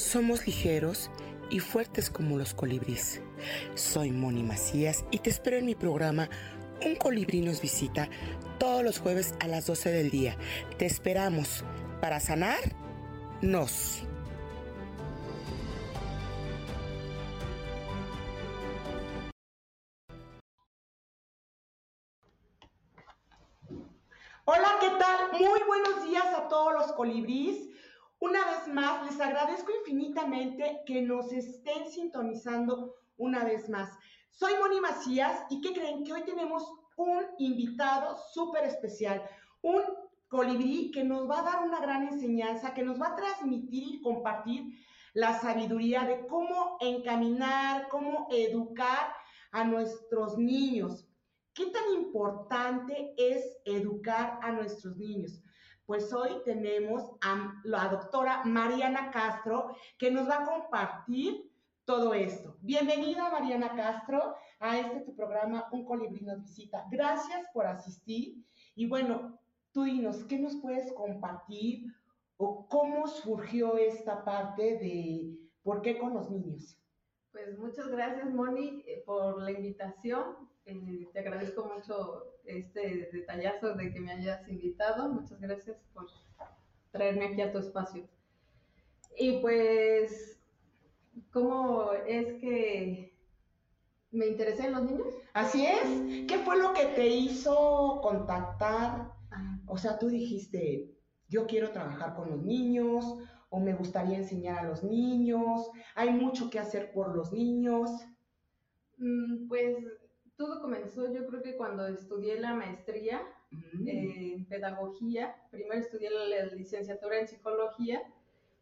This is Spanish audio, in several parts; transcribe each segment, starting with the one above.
Somos ligeros y fuertes como los colibríes. Soy Moni Macías y te espero en mi programa Un colibrí nos visita todos los jueves a las 12 del día. Te esperamos para sanar nos. Hola, ¿qué tal? Muy buenos días a todos los colibríes. Una vez más, les agradezco infinitamente que nos estén sintonizando una vez más. Soy Moni Macías y ¿qué creen? Que hoy tenemos un invitado súper especial, un colibrí que nos va a dar una gran enseñanza, que nos va a transmitir y compartir la sabiduría de cómo encaminar, cómo educar a nuestros niños. ¿Qué tan importante es educar a nuestros niños? Pues hoy tenemos a la doctora Mariana Castro que nos va a compartir todo esto. Bienvenida Mariana Castro a este tu programa Un colibrí nos visita. Gracias por asistir y bueno, tú dinos, ¿qué nos puedes compartir o cómo surgió esta parte de por qué con los niños? Pues muchas gracias Moni eh, por la invitación. Eh, te agradezco mucho este detallazo de que me hayas invitado. Muchas gracias por traerme aquí a tu espacio. Y pues, ¿cómo es que me interesé en los niños? Así es. ¿Qué fue lo que te hizo contactar? O sea, tú dijiste, yo quiero trabajar con los niños o me gustaría enseñar a los niños. Hay mucho que hacer por los niños. Mm, pues todo comenzó yo creo que cuando estudié la maestría Mm. en pedagogía. Primero estudié la licenciatura en psicología,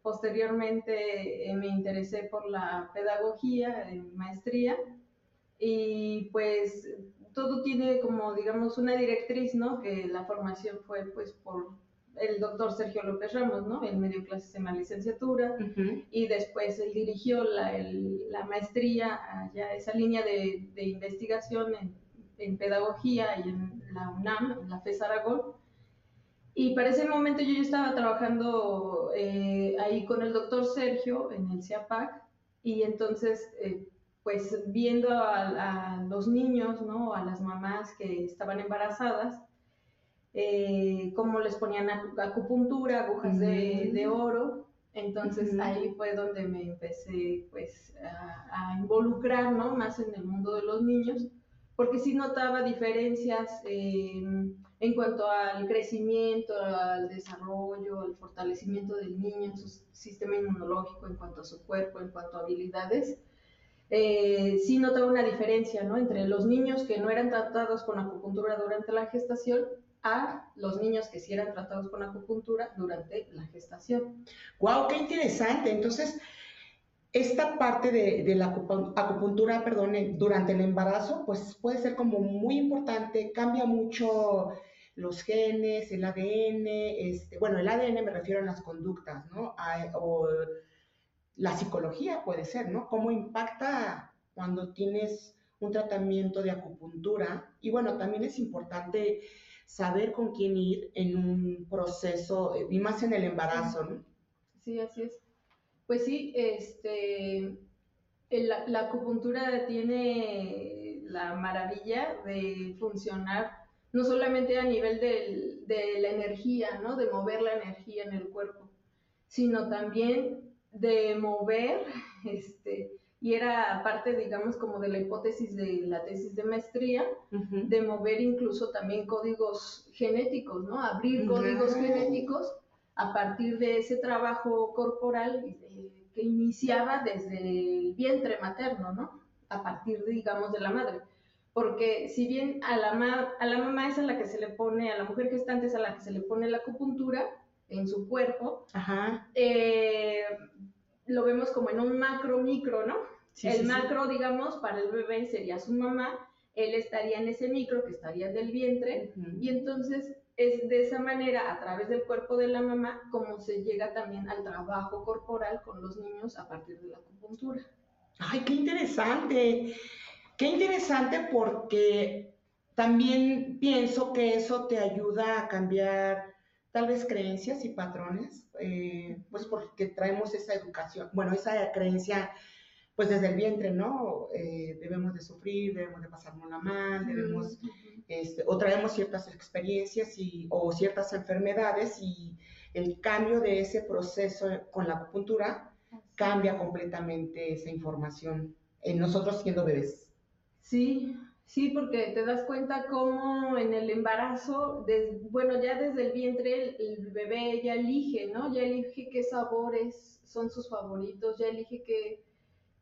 posteriormente eh, me interesé por la pedagogía en maestría y pues todo tiene como digamos una directriz, ¿no? Que la formación fue pues por el doctor Sergio López Ramos, ¿no? Él me dio clases en la licenciatura y después él dirigió la, el- la maestría, allá esa línea de, de investigación en, en pedagogía y en la UNAM, en la FES Aragón. Y para ese momento yo ya estaba trabajando eh, ahí con el doctor Sergio en el CIAPAC y entonces eh, pues viendo a, a los niños, ¿no? A las mamás que estaban embarazadas, eh, cómo les ponían acu- acupuntura, agujas de, Ujú. de oro. Entonces Ujú. ahí fue donde me empecé pues a, a involucrar, ¿no? Más en el mundo de los niños, porque sí notaba diferencias eh, en cuanto al crecimiento, al desarrollo, al fortalecimiento del niño en su sistema inmunológico, en cuanto a su cuerpo, en cuanto a habilidades. Eh, sí notaba una diferencia, ¿no? Entre los niños que no eran tratados con acupuntura durante la gestación a los niños que sí eran tratados con acupuntura durante la gestación. Wow, qué interesante. Entonces, esta parte de, de la acupu- acupuntura, perdón, durante el embarazo, pues puede ser como muy importante, cambia mucho los genes, el ADN, este, bueno, el ADN me refiero a las conductas, ¿no? A- o la psicología puede ser, ¿no? Cómo impacta cuando tienes un tratamiento de acupuntura. Y bueno, también es importante saber con quién ir en un proceso, y más en el embarazo, ¿no? Sí, así es. Pues sí, este, la, la acupuntura tiene la maravilla de funcionar no solamente a nivel del- de la energía, ¿no? De mover la energía en el cuerpo, sino también de mover, este, y era parte, digamos, como de la hipótesis de la tesis de maestría, de mover incluso también códigos genéticos, ¿no? Abrir códigos genéticos a partir de ese trabajo corporal eh, que iniciaba desde el vientre materno, ¿no? A partir, digamos, de la madre. Porque si bien a la, ma- a la mamá es a la que se le pone, a la mujer gestante es a la que se le pone la acupuntura en su cuerpo, Ajá. eh, lo vemos como en un macro micro, ¿no? el macro, digamos, para el bebé sería su mamá, él estaría en ese micro que estaría del vientre, y entonces es de esa manera, a través del cuerpo de la mamá, como se llega también al trabajo corporal con los niños a partir de la acupuntura. Ay, qué interesante. Qué interesante porque también pienso que eso te ayuda a cambiar tal vez creencias y patrones, eh, pues porque traemos esa educación, bueno, esa creencia pues desde el vientre, ¿no? Eh, debemos de sufrir, debemos de pasárnosla mal, debemos, este, o traemos ciertas experiencias y, o ciertas enfermedades y el cambio de ese proceso con la acupuntura cambia completamente esa información en nosotros siendo bebés. Sí, sí, porque te das cuenta cómo en el embarazo, bueno, ya desde el vientre el, bebé ya elige, ¿no? Ya elige qué sabores son sus favoritos, ya elige qué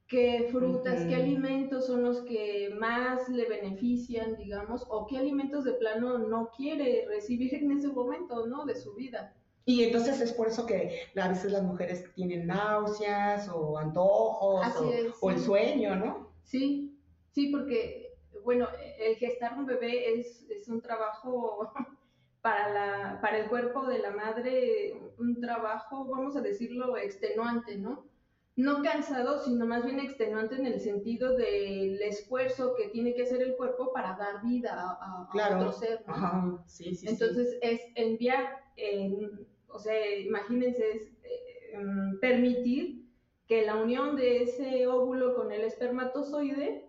qué frutas, qué alimentos son los que más le benefician, digamos, o qué alimentos de plano no quiere recibir en ese momento, ¿no? De su vida. Y entonces es por eso que a veces las mujeres tienen náuseas o antojos o, el sueño, ¿no? Sí, sí, porque, bueno, el gestar un bebé es, es un trabajo para, la, para el cuerpo de la madre, un trabajo, vamos a decirlo, extenuante, ¿no? no cansado, sino más bien extenuante en el sentido del esfuerzo que tiene que hacer el cuerpo para dar vida a, otro ser. Entonces es enviar, o sea, imagínense, es eh, em, permitir que la unión de ese óvulo con el espermatozoide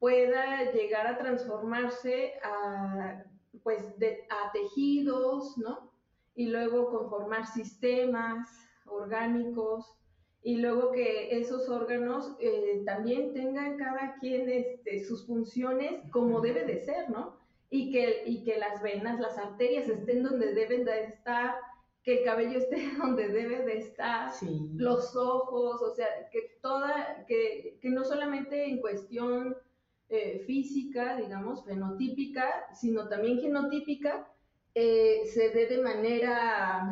pueda llegar a transformarse a, pues, a tejidos, ¿no? Y luego conformar sistemas orgánicos, y luego que esos órganos eh, también tengan cada quien este, sus funciones como debe de ser, ¿no? Y que, y que las venas, las arterias estén donde deben de estar, que el cabello esté donde debe de estar, los ojos, o sea, que toda, que, que no solamente en cuestión eh, física, digamos, fenotípica, sino también genotípica, eh, se dé de manera,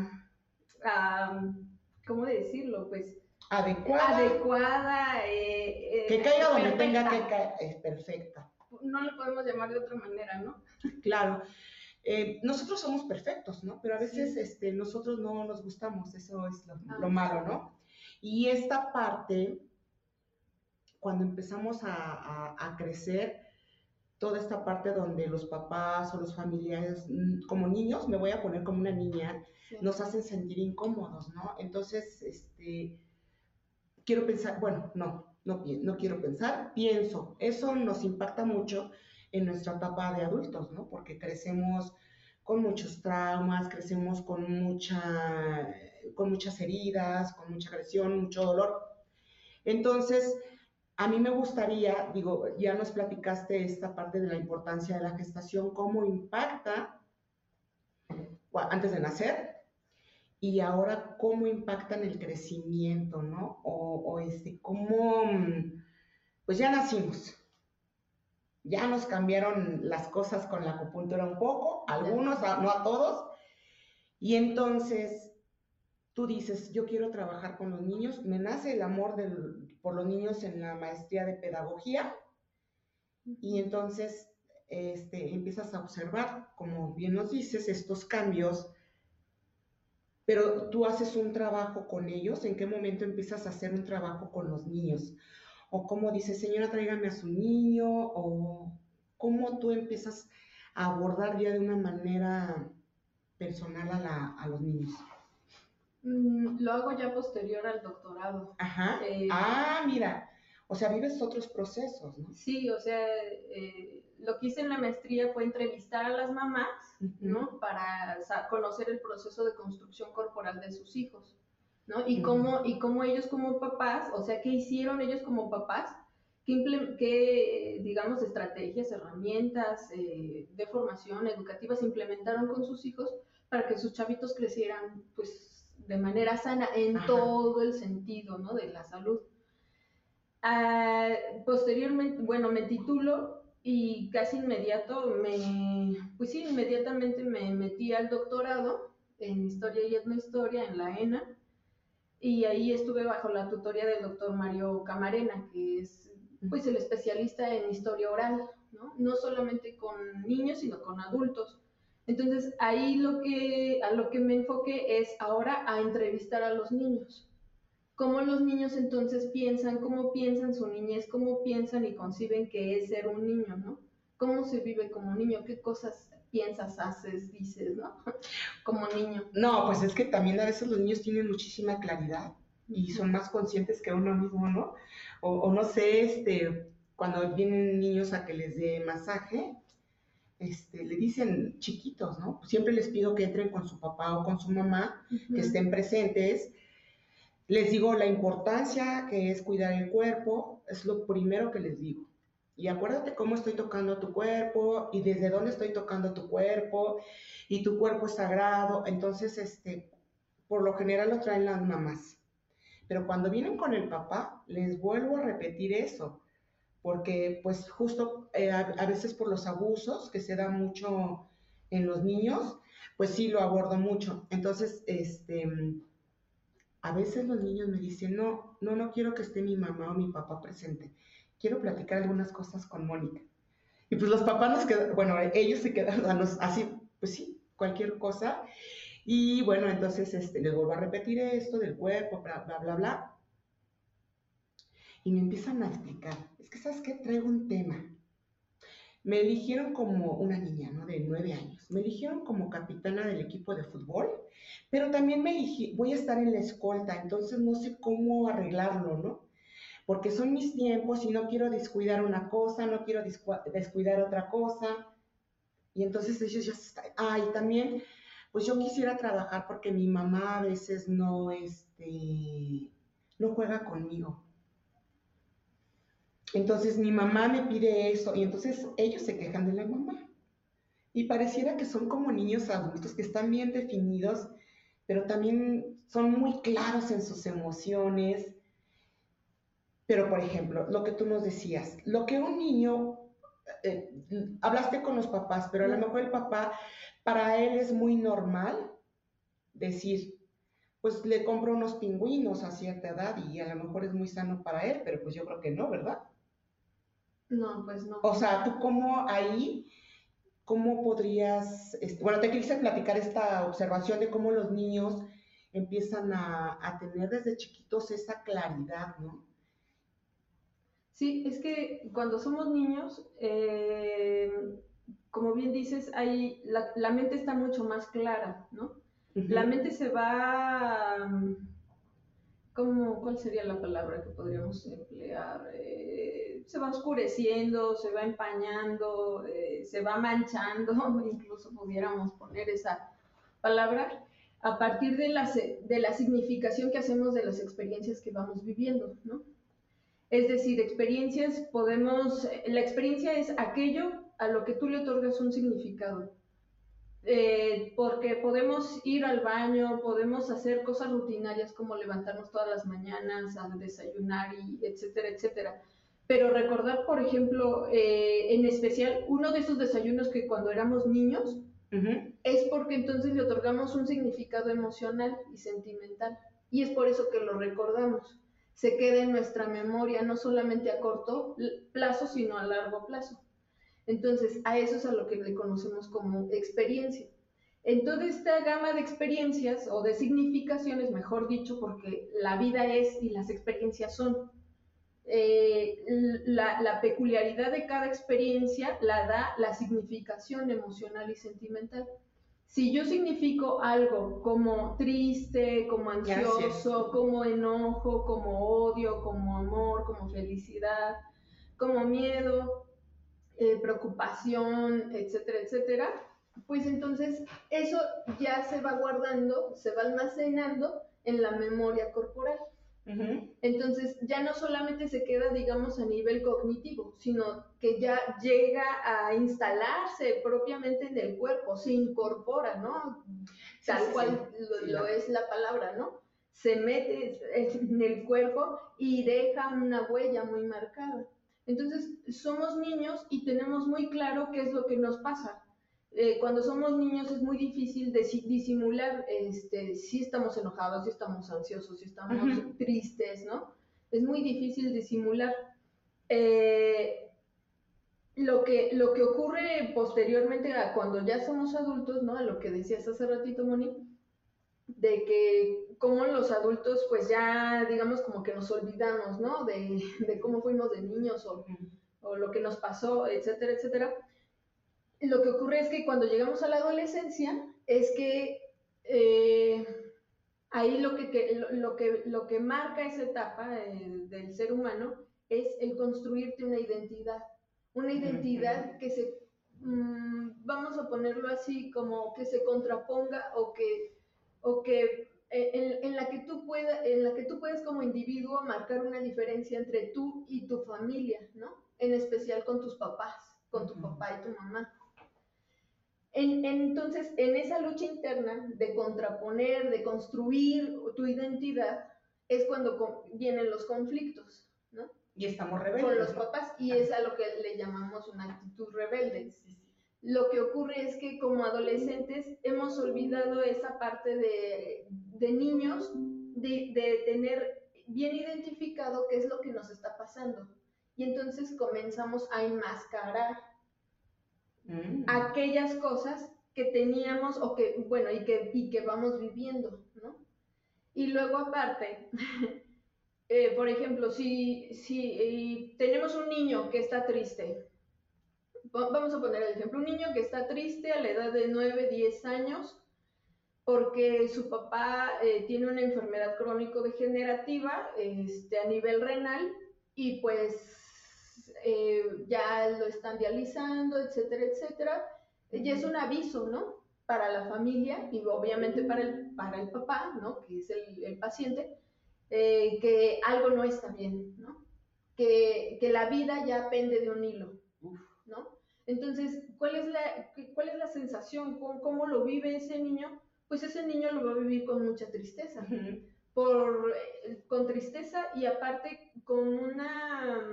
¿cómo decirlo? Pues adecuada. Adecuada. Eh, que caiga donde tenga que caer. Es perfecta. No le podemos llamar de otra manera, ¿no? Claro. Eh, nosotros somos perfectos, ¿no? Pero a veces este, nosotros no nos gustamos, eso es lo, ah. malo, ¿no? Y esta parte, cuando empezamos a, crecer, toda esta parte donde los papás o los familiares, mm, como niños, me voy a poner como una niña, nos hacen sentir incómodos, ¿no? Entonces, este, quiero pensar, bueno, no, no, no quiero pensar, pienso. Eso nos impacta mucho en nuestra etapa de adultos, ¿no? Porque crecemos con muchos traumas, crecemos con, mucha, con muchas heridas, con mucha agresión, mucho dolor. Entonces, a mí me gustaría, digo, ya nos platicaste esta parte de la importancia de la gestación, cómo impacta antes de nacer, y ahora cómo impactan el crecimiento, ¿no? O, este, cómo, pues ya nacimos, ya nos cambiaron las cosas con la acupuntura un poco, algunos, no a todos, y entonces tú dices, yo quiero trabajar con los niños, me nace el amor por los niños en la maestría de pedagogía, y entonces este, empiezas a observar, como bien nos dices, estos cambios pero tú haces un trabajo con ellos, ¿en qué momento empiezas a hacer un trabajo con los niños? O cómo dices, señora, tráigame a su niño, o cómo tú empiezas a abordar ya de una manera personal a, los niños. Mm, lo hago ya posterior al doctorado. Ajá. Eh, ah, mira. O sea, vives otros procesos, ¿no? Sí, o sea, eh, lo que hice en la maestría fue entrevistar a las mamás, ¿no? Para conocer el proceso de construcción corporal de sus hijos, ¿no? Y, cómo, y cómo ellos como papás, o sea, qué hicieron ellos como papás, qué, qué digamos, estrategias, herramientas eh, de formación educativa se implementaron con sus hijos para que sus chavitos crecieran, pues, de manera sana en todo el sentido, ¿no? De la salud. Ah, posteriormente, bueno, me titulo y casi inmediato me, pues sí, inmediatamente me metí al doctorado en historia y etnohistoria en la ENA. y ahí estuve bajo la tutoría del doctor Mario Camarena, que es pues el especialista en historia oral, ¿no? No solamente con niños, sino con adultos. Entonces, ahí lo que, a lo que me enfoqué es ahora a entrevistar a los niños. Cómo los niños entonces piensan, cómo piensan su niñez, cómo piensan y conciben que es ser un niño, ¿no? Cómo se vive como niño, qué cosas piensas, haces, dices, ¿no? Como niño. No, pues es que también a veces los niños tienen muchísima claridad y son más conscientes que uno mismo, ¿no? O, no sé, este, cuando vienen niños a que les dé masaje, este, le dicen chiquitos, ¿no? Siempre les pido que entren con su papá o con su mamá, que estén presentes. Les digo la importancia que es cuidar el cuerpo, es lo primero que les digo. Y acuérdate cómo estoy tocando tu cuerpo y desde dónde estoy tocando tu cuerpo y tu cuerpo es sagrado. Entonces, este, por lo general lo traen las mamás. Pero cuando vienen con el papá, les vuelvo a repetir eso, porque pues justo eh, a, veces por los abusos que se da mucho en los niños, pues sí lo abordo mucho. Entonces, este, a veces los niños me dicen, no, no, no quiero que esté mi mamá o mi papá presente quiero platicar algunas cosas con Mónica. Y pues los papás nos quedan, bueno, ellos se quedan así, pues sí, cualquier cosa. Y bueno, entonces este, les vuelvo a repetir esto del cuerpo, bla, bla, bla, bla. Y me empiezan a explicar, es que, ¿sabes qué? Traigo un tema. Me eligieron como una niña, ¿no? De nueve años. Me eligieron como capitana del equipo de fútbol, pero también me eligí, voy a estar en la escolta, entonces no sé cómo arreglarlo, ¿no? porque son mis tiempos y no quiero descuidar una cosa, no quiero descuidar otra cosa. Y entonces ellos ya están, ah, y también, pues yo quisiera trabajar porque mi mamá a veces no, este, no juega conmigo. Entonces mi mamá me pide eso y entonces ellos se quejan de la mamá. Y pareciera que son como niños adultos que están bien definidos, pero también son muy claros en sus emociones, pero, por ejemplo, lo que tú nos decías, lo que un niño, eh, hablaste con los papás, pero a lo mejor el papá, para él es muy normal decir, pues le compro unos pingüinos a cierta edad y a lo mejor es muy sano para él, pero pues yo creo que no, ¿verdad? No, pues no. O sea, tú cómo ahí, cómo podrías, este, bueno, te quise platicar esta observación de cómo los niños empiezan a, a tener desde chiquitos esa claridad, ¿no? Sí, es que cuando somos niños, eh, como bien dices, hay, la, mente está mucho más clara, ¿no? La mente se va, ¿cómo, ¿cuál sería la palabra que podríamos emplear? Eh, se va oscureciendo, se va empañando, eh, se va manchando, incluso pudiéramos poner esa palabra, a partir de la, de la significación que hacemos de las experiencias que vamos viviendo, ¿no? Es decir, experiencias podemos, la experiencia es aquello a lo que tú le otorgas un significado. Eh, porque podemos ir al baño, podemos hacer cosas rutinarias como levantarnos todas las mañanas a desayunar y etcétera, etcétera. Pero recordar, por ejemplo, eh, en especial uno de esos desayunos que cuando éramos niños, es porque entonces le otorgamos un significado emocional y sentimental. Y es por eso que lo recordamos se quede en nuestra memoria, no solamente a corto plazo, sino a largo plazo. Entonces, a eso es a lo que le conocemos como experiencia. En toda esta gama de experiencias o de significaciones, mejor dicho, porque la vida es y las experiencias son, eh, la, la, peculiaridad de cada experiencia la da la significación emocional y sentimental si yo significo algo como triste, como ansioso, como enojo, como odio, como amor, como felicidad, como miedo, eh, preocupación, etcétera, etcétera, pues entonces eso ya se va guardando, se va almacenando en la memoria corporal. Entonces ya no solamente se queda, digamos, a nivel cognitivo, sino que ya llega a instalarse propiamente en el cuerpo, se incorpora, ¿no? Tal cual lo, es la palabra, ¿no? Se mete en el cuerpo y deja una huella muy marcada. Entonces, somos niños y tenemos muy claro qué es lo que nos pasa. eh, cuando somos niños es muy difícil disimular este, si estamos enojados, si estamos ansiosos, si estamos tristes, ¿no? Es muy difícil disimular. Eh, lo, que, lo que ocurre posteriormente a cuando ya somos adultos, ¿no? A lo que decías hace ratito, Moni, de que como los adultos pues ya digamos como que nos olvidamos, ¿no? De, de cómo fuimos de niños o, o, lo que nos pasó, etcétera, etcétera. Lo que ocurre es que cuando llegamos a la adolescencia es que eh, ahí lo que, lo, que, lo que marca esa etapa del ser humano es el construirte una identidad, una identidad que se, mm, vamos a ponerlo así, como que se contraponga o que, o que eh, en, la que tú puedas, en la que tú puedes como individuo marcar una diferencia entre tú y tu familia, ¿no? En especial con tus papás, con tu papá y tu mamá. entonces, en esa lucha interna de contraponer, de construir tu identidad, es cuando vienen los conflictos, ¿no? Y estamos rebeldes. Con los papás, y es a lo que le llamamos una actitud rebelde. Lo que ocurre es que como adolescentes hemos olvidado esa parte de, de niños, de, de, tener bien identificado qué es lo que nos está pasando. Y entonces comenzamos a enmascarar mm. aquellas cosas que teníamos o que, bueno, y que, y que vamos viviendo, ¿no? Y luego aparte, eh, por ejemplo, si, si eh, tenemos un niño que está triste, vamos a poner el ejemplo, un niño que está triste a la edad de 9, 10 años, porque su papá eh, tiene una enfermedad crónico-degenerativa este, a nivel renal y pues ya lo están dializando, etcétera, etcétera. Y es un aviso, ¿no? Para la familia y obviamente para el, para el papá, ¿no? Que es el, el paciente, eh, que algo no está bien, ¿no? Que, que, la vida ya pende de un hilo, ¿no? Entonces, ¿cuál es la, cuál es la sensación? ¿Cómo, ¿Cómo, lo vive ese niño? Pues ese niño lo va a vivir con mucha tristeza, por, con tristeza y aparte con una,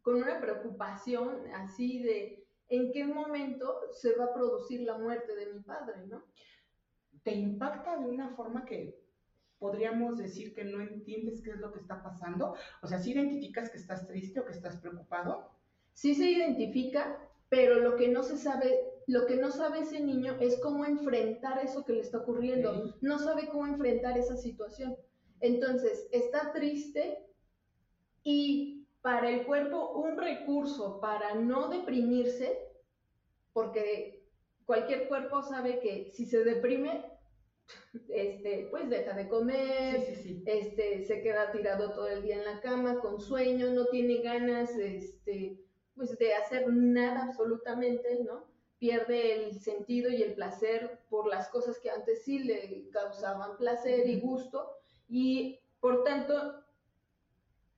con una preocupación así de en qué momento se va a producir la muerte de mi padre, ¿no? Te impacta de una forma que podríamos decir que no entiendes qué es lo que está pasando? O sea, ¿sí identificas que estás triste o que estás preocupado? Sí se identifica, pero lo que no se sabe, lo que no sabe ese niño es cómo enfrentar eso que le está ocurriendo. No sabe cómo enfrentar esa situación. Entonces, está triste y para el cuerpo un recurso para no deprimirse, porque cualquier cuerpo sabe que si se deprime este, pues deja de comer, este, se queda tirado todo el día en la cama con sueño, no tiene ganas, este, pues de hacer nada absolutamente, ¿no? Pierde el sentido y el placer por las cosas que antes sí le causaban placer y gusto y por tanto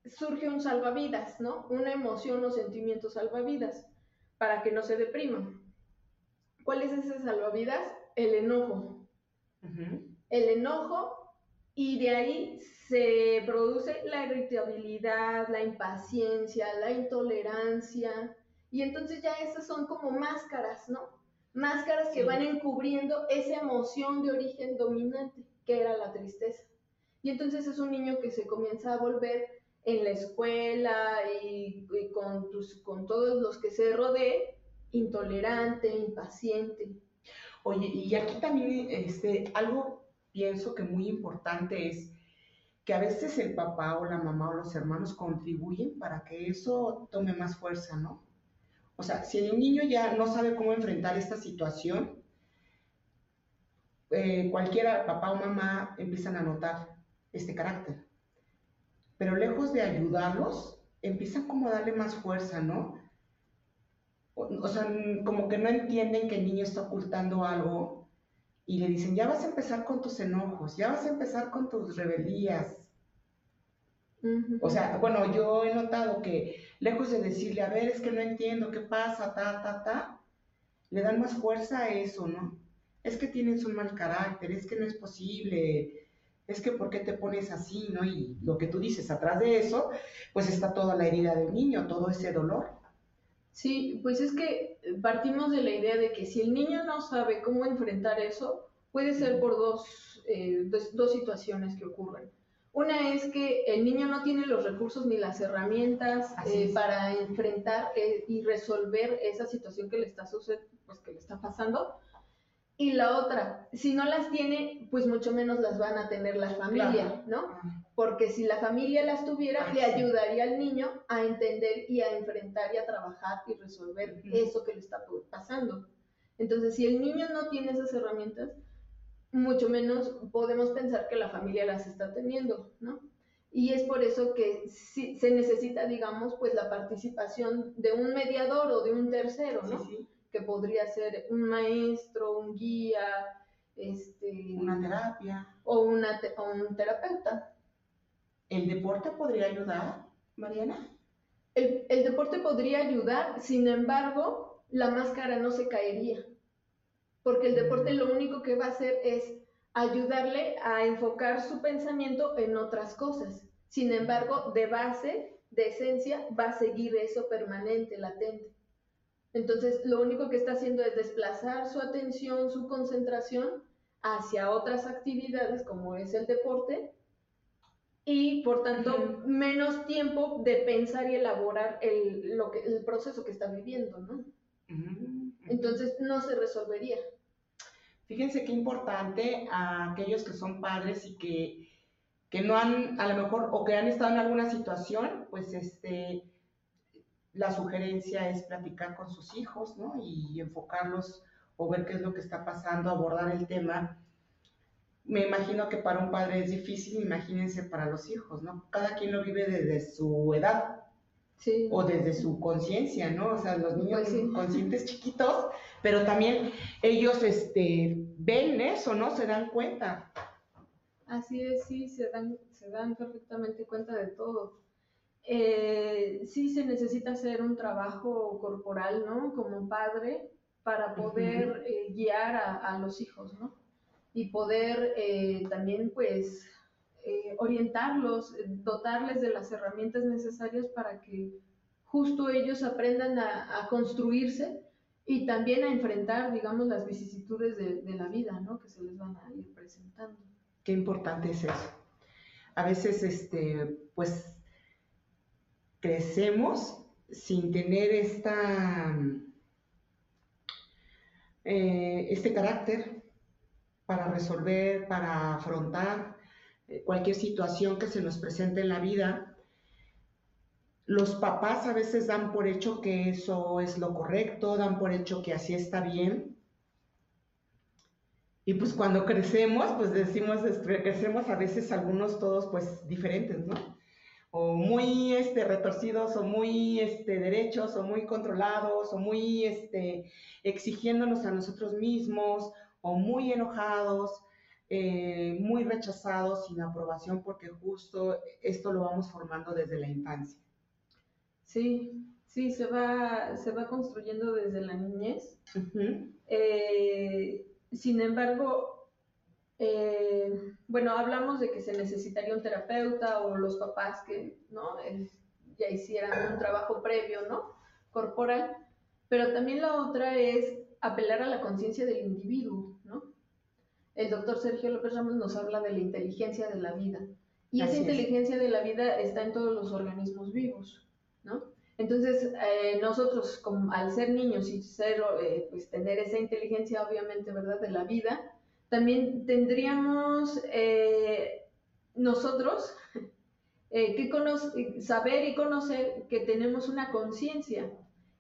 surge un salvavidas, ¿no? Una emoción o sentimiento salvavidas para que no se deprima. ¿Cuál es ese salvavidas? El enojo el enojo y de ahí se produce la irritabilidad, la impaciencia, la intolerancia y entonces ya esas son como máscaras, ¿no? Máscaras que van encubriendo esa emoción de origen dominante que era la tristeza. Y entonces es un niño que se comienza a volver en la escuela y, con, con todos los que se rodee, intolerante, impaciente. Oye, y aquí también este, algo pienso que muy importante es que a veces el papá o la mamá o los hermanos contribuyen para que eso tome más fuerza, ¿no? O sea, si el niño ya no sabe cómo enfrentar esta situación, eh, cualquiera, papá o mamá, empiezan a notar este carácter. Pero lejos de ayudarlos, empiezan como a darle más fuerza, ¿no? o, sea, como que no entienden que el niño está ocultando algo y le dicen, ya vas a empezar con tus enojos, ya vas a empezar con tus rebelías. O sea, bueno, yo he notado que lejos de decirle, a ver, es que no entiendo qué pasa, ta, ta, ta, le dan más fuerza a eso, ¿no? Es que tienes un mal carácter, es que no es posible, es que ¿por qué te pones así, no? Y lo que tú dices, atrás de eso, pues está toda la herida del niño, todo ese dolor. Sí, pues es que partimos de la idea de que si el niño no sabe cómo enfrentar eso, puede ser por dos, eh, dos, situaciones que ocurren. Una es que el niño no tiene los recursos ni las herramientas eh, para enfrentar eh, y resolver esa situación que le está pues que le está pasando. Y la otra, si no las tiene, pues mucho menos las van a tener la familia, ¿no? Porque si la familia las tuviera, le ayudaría al niño a entender y a enfrentar y a trabajar y resolver eso que le está pasando. Entonces, si el niño no tiene esas herramientas, mucho menos podemos pensar que la familia las está teniendo, ¿no? Y es por eso que se necesita, digamos, pues la participación de un mediador o de un tercero, ¿no? Sí, Que podría ser un maestro, un guía, este, una terapia. O, una o un terapeuta. ¿El deporte podría ayudar, Mariana? El, el deporte podría ayudar, sin embargo, la máscara no se caería porque el deporte lo único que va a hacer es ayudarle a enfocar su pensamiento en otras cosas. Sin embargo, de base, de esencia, va a seguir eso permanente, latente. Entonces, lo único que está haciendo es desplazar su atención, su concentración hacia otras actividades como es el deporte y por tanto menos tiempo de pensar y elaborar el, lo que, el proceso que está viviendo, ¿no? Entonces no se resolvería. Fíjense qué importante a aquellos que son padres y que, que no han, a lo mejor, o que han estado en alguna situación, pues este, la sugerencia es platicar con sus hijos, ¿no? Y enfocarlos o ver qué es lo que está pasando, abordar el tema. Me imagino que para un padre es difícil, imagínense para los hijos, ¿no? Cada quien lo vive desde su edad. Sí. O desde su conciencia, ¿no? O sea, los niños pues conscientes chiquitos pero también ellos este, ven eso, ¿no? Se dan cuenta. Así es, sí, se dan, se dan perfectamente cuenta de todo. Eh, sí se necesita hacer un trabajo corporal, ¿no? Como padre, para poder eh, guiar a, los hijos, ¿no? Y poder eh, también, pues, orientarlos, dotarles de las herramientas necesarias para que justo ellos aprendan a, a construirse y también a enfrentar, digamos, las vicisitudes de, la vida, ¿no? Que se les van a ir presentando. Qué importante es eso. A veces, este, pues, crecemos sin tener esta, eh, este carácter para resolver, para afrontar eh, cualquier situación que se nos presente en la vida los papás a veces dan por hecho que eso es lo correcto, dan por hecho que así está bien. Y pues cuando crecemos, pues decimos, crecemos a veces algunos todos pues diferentes, ¿no? O muy este, retorcidos, o muy este, derechos, o muy controlados, o muy este, exigiéndonos a nosotros mismos, o muy enojados, eh, muy rechazados, sin aprobación, porque justo esto lo vamos formando desde la infancia. Sí, sí, se va, se va construyendo desde la niñez. Eh, sin embargo, eh, bueno, hablamos de que se necesitaría un terapeuta o los papás que ¿no? ya hicieran un trabajo previo, ¿no? Corporal. Pero también la otra es apelar a la conciencia del individuo, ¿no? El doctor Sergio López Ramos nos habla de la inteligencia de la vida. Y esa inteligencia de la vida está en todos los organismos vivos. Entonces, eh, nosotros, como, al ser niños y ser, eh, pues tener esa inteligencia, obviamente, ¿verdad?, de la vida, también tendríamos eh, nosotros que saber y conocer que tenemos una conciencia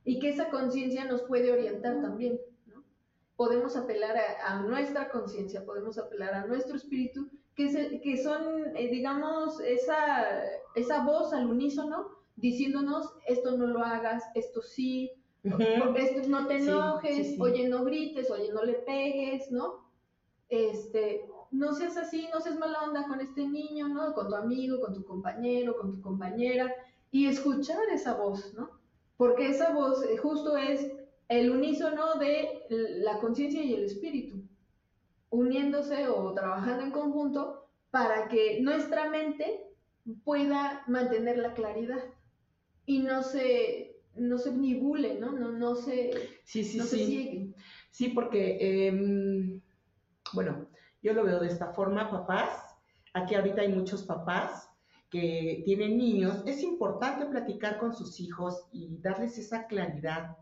y que esa conciencia nos puede orientar también. ¿no? Podemos apelar a, nuestra conciencia, podemos apelar a nuestro espíritu, que, es que son, digamos, esa, esa voz al unísono diciéndonos, esto no lo hagas, esto sí, esto no te enojes, oye, no grites, oye, no le pegues, ¿no? Este, no seas así, no seas mala onda con este niño, ¿no? Con tu amigo, con tu compañero, con tu compañera, y escuchar esa voz, ¿no? Porque esa voz eh, justo es el unísono de la conciencia y el espíritu, uniéndose o trabajando en conjunto para que nuestra mente pueda mantener la claridad y no se, no se nibule, ¿no? No, no se, Sí, sí, no se sí. ciegue. Sí, porque, em, bueno, yo lo veo de esta forma, papás. Aquí ahorita hay muchos papás que tienen niños. Es importante platicar con sus hijos y darles esa claridad.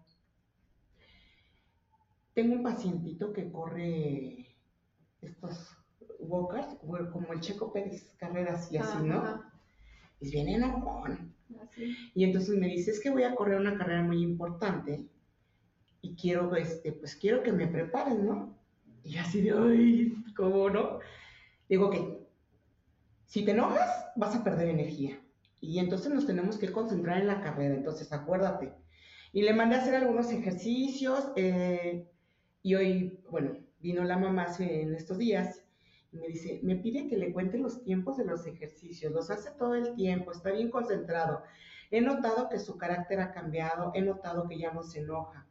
Tengo un pacientito que corre estos walkers, como el Checo Pérez, carreras y así, ¿no? Ajá, Es bien enojón. así. Y entonces me dice, es que voy a correr una carrera muy importante y quiero, este, pues quiero que me preparen, ¿no? Y así de, ay, ¿cómo no? Digo que si te enojas, vas a perder energía. Y entonces nos tenemos que concentrar en la carrera, entonces acuérdate. Y le mandé a hacer algunos ejercicios eh, y hoy, bueno, vino la mamá en estos días me dice, me pide que le cuente los tiempos de los ejercicios, los hace todo el tiempo, está bien concentrado. He notado que su carácter ha cambiado, he notado que ya no se enoja.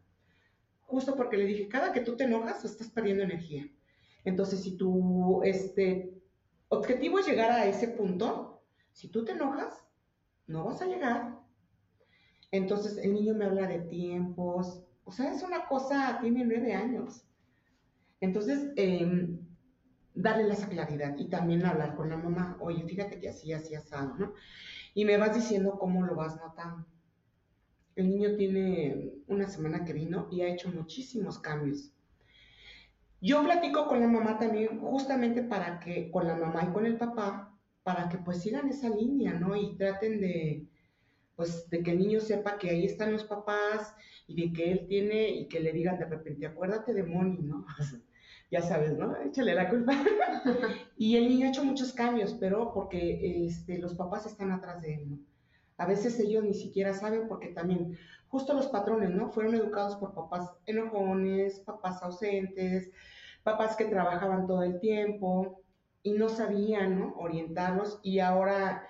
Justo porque le dije, cada que tú te enojas, estás perdiendo energía. Entonces, si tu este, objetivo es llegar a ese punto, si tú te enojas, no vas a llegar. Entonces, el niño me habla de tiempos, o sea, es una cosa, tiene nueve años. Entonces, em, darle esa claridad y también hablar con la mamá, oye, fíjate que así, así, asado, ¿no? Y me vas diciendo cómo lo vas notando. El niño tiene una semana que vino y ha hecho muchísimos cambios. Yo platico con la mamá también, justamente para que, con la mamá y con el papá, para que pues sigan esa línea, ¿no? Y traten de, pues, de que el niño sepa que ahí están los papás y de que él tiene, y que le digan de repente, acuérdate de Moni, ¿no? ya sabes, ¿no? Échale la culpa. y el niño ha hecho muchos cambios, pero porque este, los papás están atrás de él, ¿no? A veces ellos ni siquiera saben porque también, justo los patrones, ¿no? Fueron educados por papás enojones, papás ausentes, papás que trabajaban todo el tiempo y no sabían, ¿no? Orientarlos y ahora,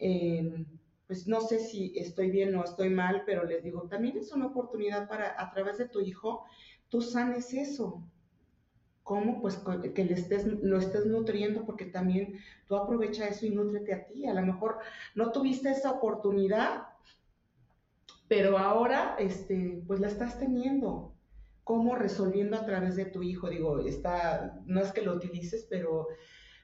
eh, pues no sé si estoy bien o estoy mal, pero les digo, también es una oportunidad para, a través de tu hijo, tú sanes eso. ¿Cómo? Pues que le estés, lo estés nutriendo porque también tú aprovecha eso y nútrete a ti. A lo mejor no tuviste esa oportunidad, pero ahora, este, pues la estás teniendo. ¿Cómo resolviendo a través de tu hijo? Digo, está, no es que lo utilices, pero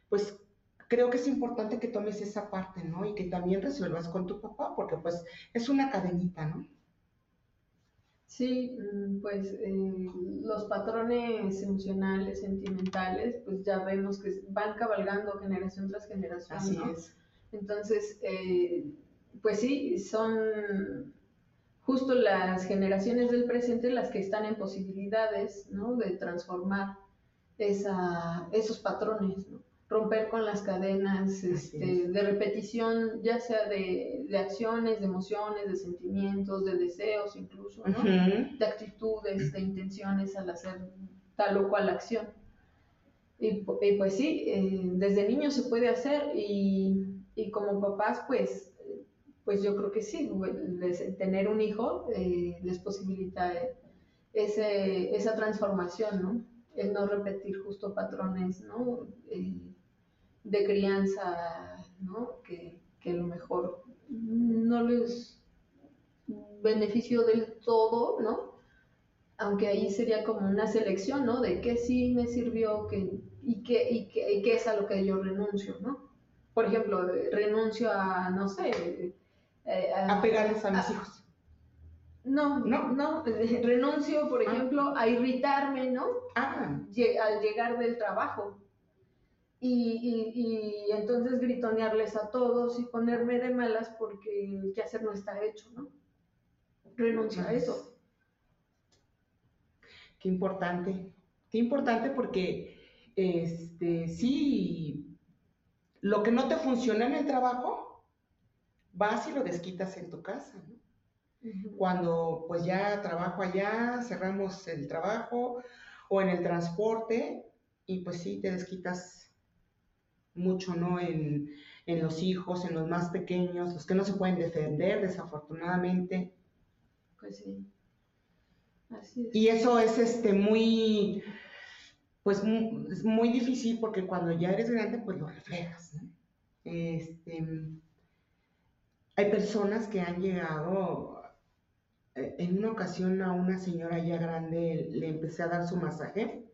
pues creo que es importante que tomes esa parte, ¿no? Y que también resuelvas con tu papá, porque pues es una cadenita, ¿no? Sí, mm, pues eh, los patrones emocionales, sentimentales, pues ya vemos que van cabalgando generación tras generación, Así ¿no? es. Entonces, eh, pues sí, son justo las generaciones del presente las que están en posibilidades, ¿no? De transformar esa, esos patrones, ¿no? Romper con las cadenas este, es. de repetición, ya sea de, de acciones, de emociones, de sentimientos, de deseos incluso, ¿no? De actitudes, de intenciones al hacer tal o cual acción. Y, pu- y pues sí, eh, desde niño se puede hacer y, y como papás, pues, pues yo creo que sí, les- tener un hijo eh, les posibilita ese, esa transformación, ¿no? El no repetir justo patrones, ¿no? Eh, de crianza, ¿no? Que, que a lo mejor no les beneficio del todo, ¿no? Aunque ahí sería como una selección, ¿no? De qué sí me sirvió que, y, qué, y, qué, y qué es a lo que yo renuncio, ¿no? Por ejemplo, eh, renuncio a, no sé, eh, A pegarles a mis hijos. No, No. no, renuncio, por Ah. ejemplo, a irritarme, ¿no? Ah, al llegar del trabajo. Y, y- y entonces gritonearles a todos y ponerme de malas porque el quehacer no está hecho, ¿no? Renuncio a eso. Qué importante, qué importante porque este, sí, lo que no te funciona en el trabajo, vas y lo desquitas en tu casa, ¿no? Cuando pues ya trabajo allá, cerramos el trabajo o en el transporte y pues sí, te desquitas mucho, ¿no? En, en los hijos, en los más pequeños, los que no se pueden defender, desafortunadamente. Pues sí. Así es. Y eso es este muy, pues mu- es muy difícil porque cuando ya eres grande, pues lo reflejas, ¿no? Este, hay personas que han llegado eh, en una ocasión a una señora ya grande le empecé a dar su masaje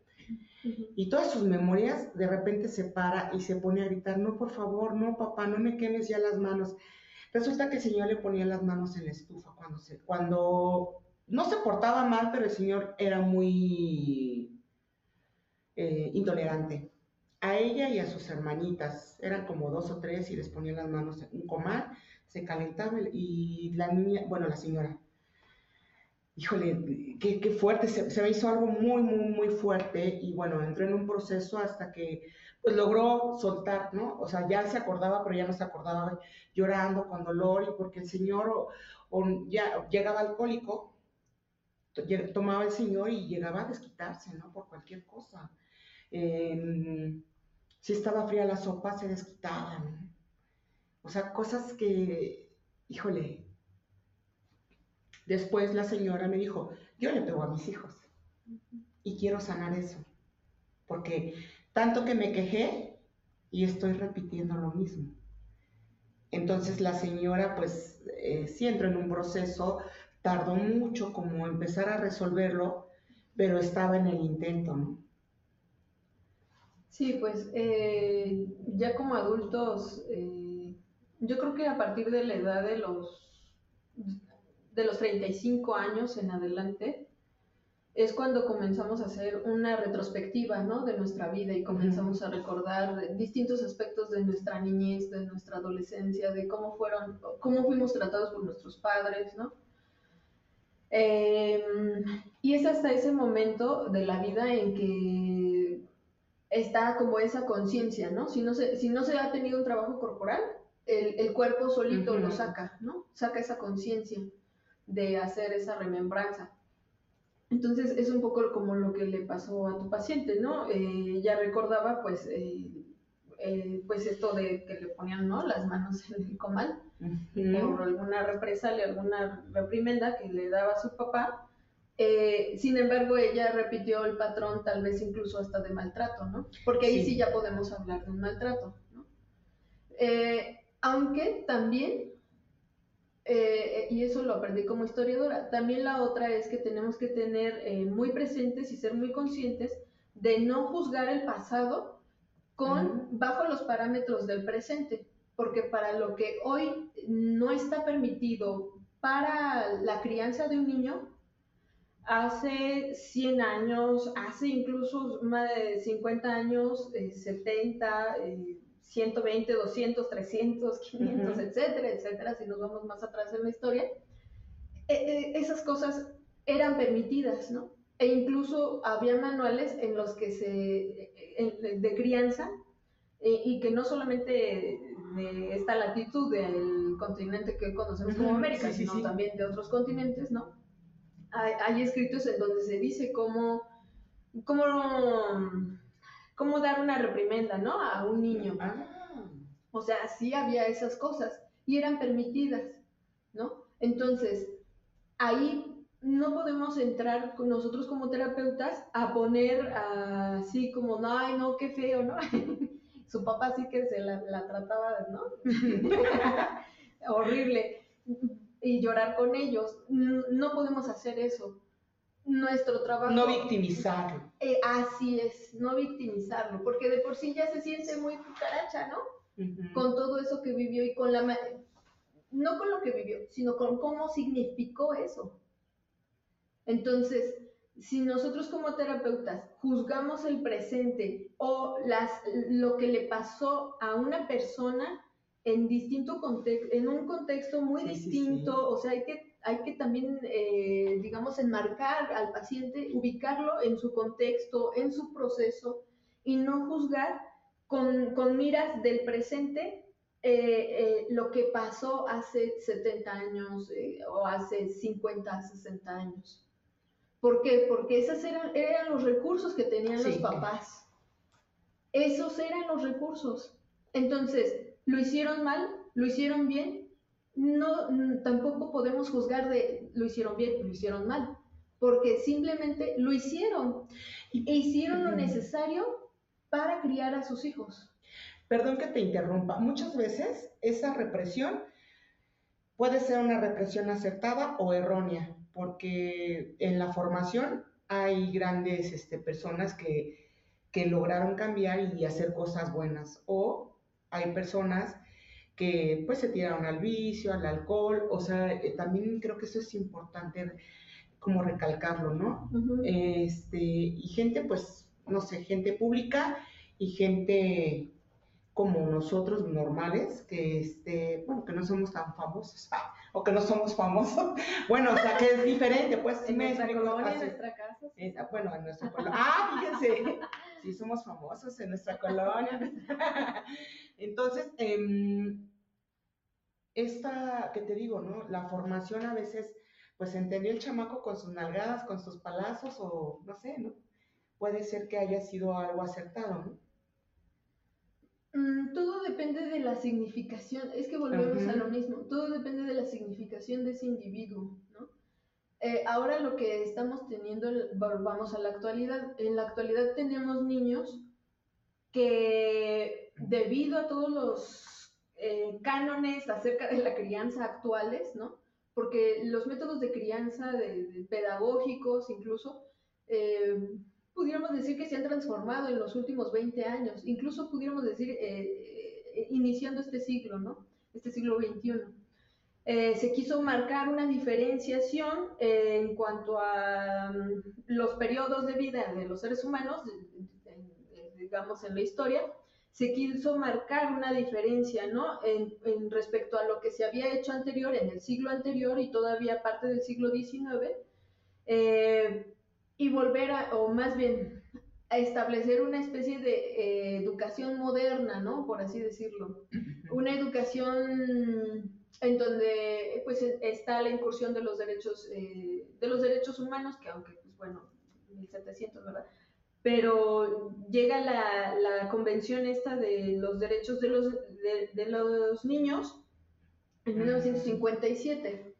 y todas sus memorias de repente se para y se pone a gritar, no, por favor, no, papá, no me quemes ya las manos. Resulta que el señor le ponía las manos en la estufa cuando, se, cuando no se portaba mal, pero el señor era muy eh, intolerante. A ella y a sus hermanitas, eran como dos o tres y les ponía las manos en un comal, se calentaba y la niña, bueno, la señora, híjole, qué, fuerte, se, me hizo algo muy, muy, muy fuerte y bueno, entró en un proceso hasta que pues logró soltar, ¿no? O sea, ya se acordaba, pero ya no se acordaba llorando con dolor y porque el señor ya llegaba alcohólico, tomaba el señor y llegaba a desquitarse, ¿no? Por cualquier cosa. Em, si estaba fría la sopa, se desquitaba, ¿no? O sea, cosas que, híjole, Después la señora me dijo, yo le pego a mis hijos y quiero sanar eso, porque tanto que me quejé y estoy repitiendo lo mismo. Entonces la señora pues eh, sí entró en un proceso, tardó mucho como empezar a resolverlo, pero estaba en el intento. Sí, pues eh, ya como adultos, eh, yo creo que a partir de la edad de los de los 35 años en adelante, es cuando comenzamos a hacer una retrospectiva, ¿no? De nuestra vida y comenzamos a recordar distintos aspectos de nuestra niñez, de nuestra adolescencia, de cómo fueron, cómo fuimos tratados por nuestros padres, ¿no? Em, y es hasta ese momento de la vida en que está como esa conciencia, ¿no? Si no, se, si no se ha tenido un trabajo corporal, el, el cuerpo solito lo saca, ¿no? Saca esa conciencia de hacer esa remembranza. Entonces es un poco como lo que le pasó a tu paciente, ¿no? Eh, ya recordaba pues, eh, eh, pues esto de que le ponían ¿no? las manos en el comal por alguna represalia, alguna reprimenda que le daba a su papá. sin embargo, ella repitió el patrón tal vez incluso hasta de maltrato, ¿no? Porque ahí sí, ya podemos hablar de un maltrato, ¿no? aunque también eh, y eso lo aprendí como historiadora. También la otra es que tenemos que tener eh, muy presentes y ser muy conscientes de no juzgar el pasado con bajo los parámetros del presente, porque para lo que hoy no está permitido para la crianza de un niño, hace 100 años, hace incluso más de 50 años, 70, eh, 120, 200, 300, 500, etcétera, etcétera, si nos vamos más atrás en la historia, eh, eh, esas cosas eran permitidas, ¿no? E incluso había manuales en los que se, eh, de crianza, y que no solamente de esta latitud del continente que conocemos como América, sino también de otros continentes, ¿no? Hay, hay, escritos en donde se dice cómo, cómo cómo dar una reprimenda, ¿no? A un niño. Ah. O sea, sí había esas cosas y eran permitidas, ¿no? Entonces, ahí no podemos entrar nosotros como terapeutas a poner así como, no, ay, no, qué feo, ¿no? Su papá sí que se la, la trataba, ¿no? Horrible. Y llorar con ellos. No podemos hacer eso nuestro trabajo. No victimizarlo. Eh, así es, no victimizarlo, porque de por sí ya se siente muy cucaracha, ¿no? Con todo eso que vivió y con la... No con lo que vivió, sino con cómo significó eso. Entonces, si nosotros como terapeutas juzgamos el presente o las, lo que le pasó a una persona en distinto contexto, en un contexto muy distinto, o sea, hay que hay que también, eh, digamos, enmarcar al paciente, ubicarlo en su contexto, en su proceso y no juzgar con, miras del presente eh, eh, lo que pasó hace 70 años o hace 50, 60 años. ¿Por qué? Porque esos eran, eran los recursos que tenían los papás. Esos eran los recursos. Entonces, ¿lo hicieron mal? ¿Lo hicieron bien? No, tampoco podemos juzgar de lo hicieron bien, lo hicieron mal, porque simplemente lo hicieron e hicieron lo necesario para criar a sus hijos. Perdón que te interrumpa, muchas veces esa represión puede ser una represión acertada o errónea. porque en la formación hay grandes este, personas que, que lograron cambiar y hacer cosas buenas, o hay personas que pues se tiraron al vicio, al alcohol, o sea, eh, también creo que eso es importante como recalcarlo, ¿no? Este, y gente pues, no sé, gente pública y gente como nosotros normales, que este, bueno, que no somos tan famosos, ah, o que no somos famosos, bueno, o sea, que es diferente, pues. En nuestra colonia, en nuestra casa. bueno, en nuestra colonia. Ah, fíjense, sí somos famosos en nuestra colonia. Entonces, eh, esta, que te digo, ¿no? La formación a veces, pues entendió el chamaco con sus nalgadas, con sus palazos, o no sé, ¿no? Puede ser que haya sido algo acertado, ¿no? Mm, todo depende de la significación, es que volvemos a lo mismo, todo depende de la significación de ese individuo. Eh, ahora lo que estamos teniendo, vamos a la actualidad, en la actualidad tenemos niños que debido a todos los eh, cánones acerca de la crianza actuales, ¿no? Porque los métodos de crianza, de, pedagógicos incluso, eh, pudiéramos decir que se han transformado en los últimos 20 años, incluso pudiéramos decir eh, eh, iniciando este siglo, ¿no? Este siglo XXI. Eh, se quiso marcar una diferenciación en cuanto a mm, los periodos de vida de los seres humanos, digamos en la historia, se quiso marcar una diferencia, ¿no? En, en, respecto a lo que se había hecho anterior, en el siglo anterior y todavía parte del siglo XIX, eh, y volver a, o más bien, a establecer una especie de eh, educación moderna, ¿no? Por así decirlo. Una educación en donde pues está la incursión de los derechos eh, de los derechos humanos que aunque pues bueno 1700 verdad pero llega la, la convención esta de los derechos de los de, de los niños en 1957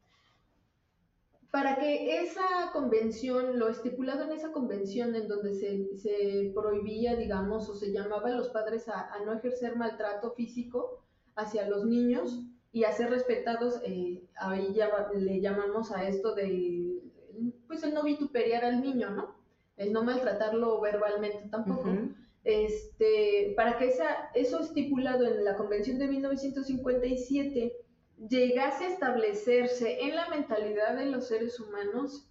para que esa convención, lo estipulado en esa convención en donde se, prohibía, digamos, o se llamaba a los padres a, no ejercer maltrato físico hacia los niños y a ser respetados, eh, ahí ya le llamamos a esto de, pues el no vituperiar al niño, ¿no? El no maltratarlo verbalmente tampoco. Este, para que esa, eso estipulado en la Convención de 1957 llegase a establecerse en la mentalidad de los seres humanos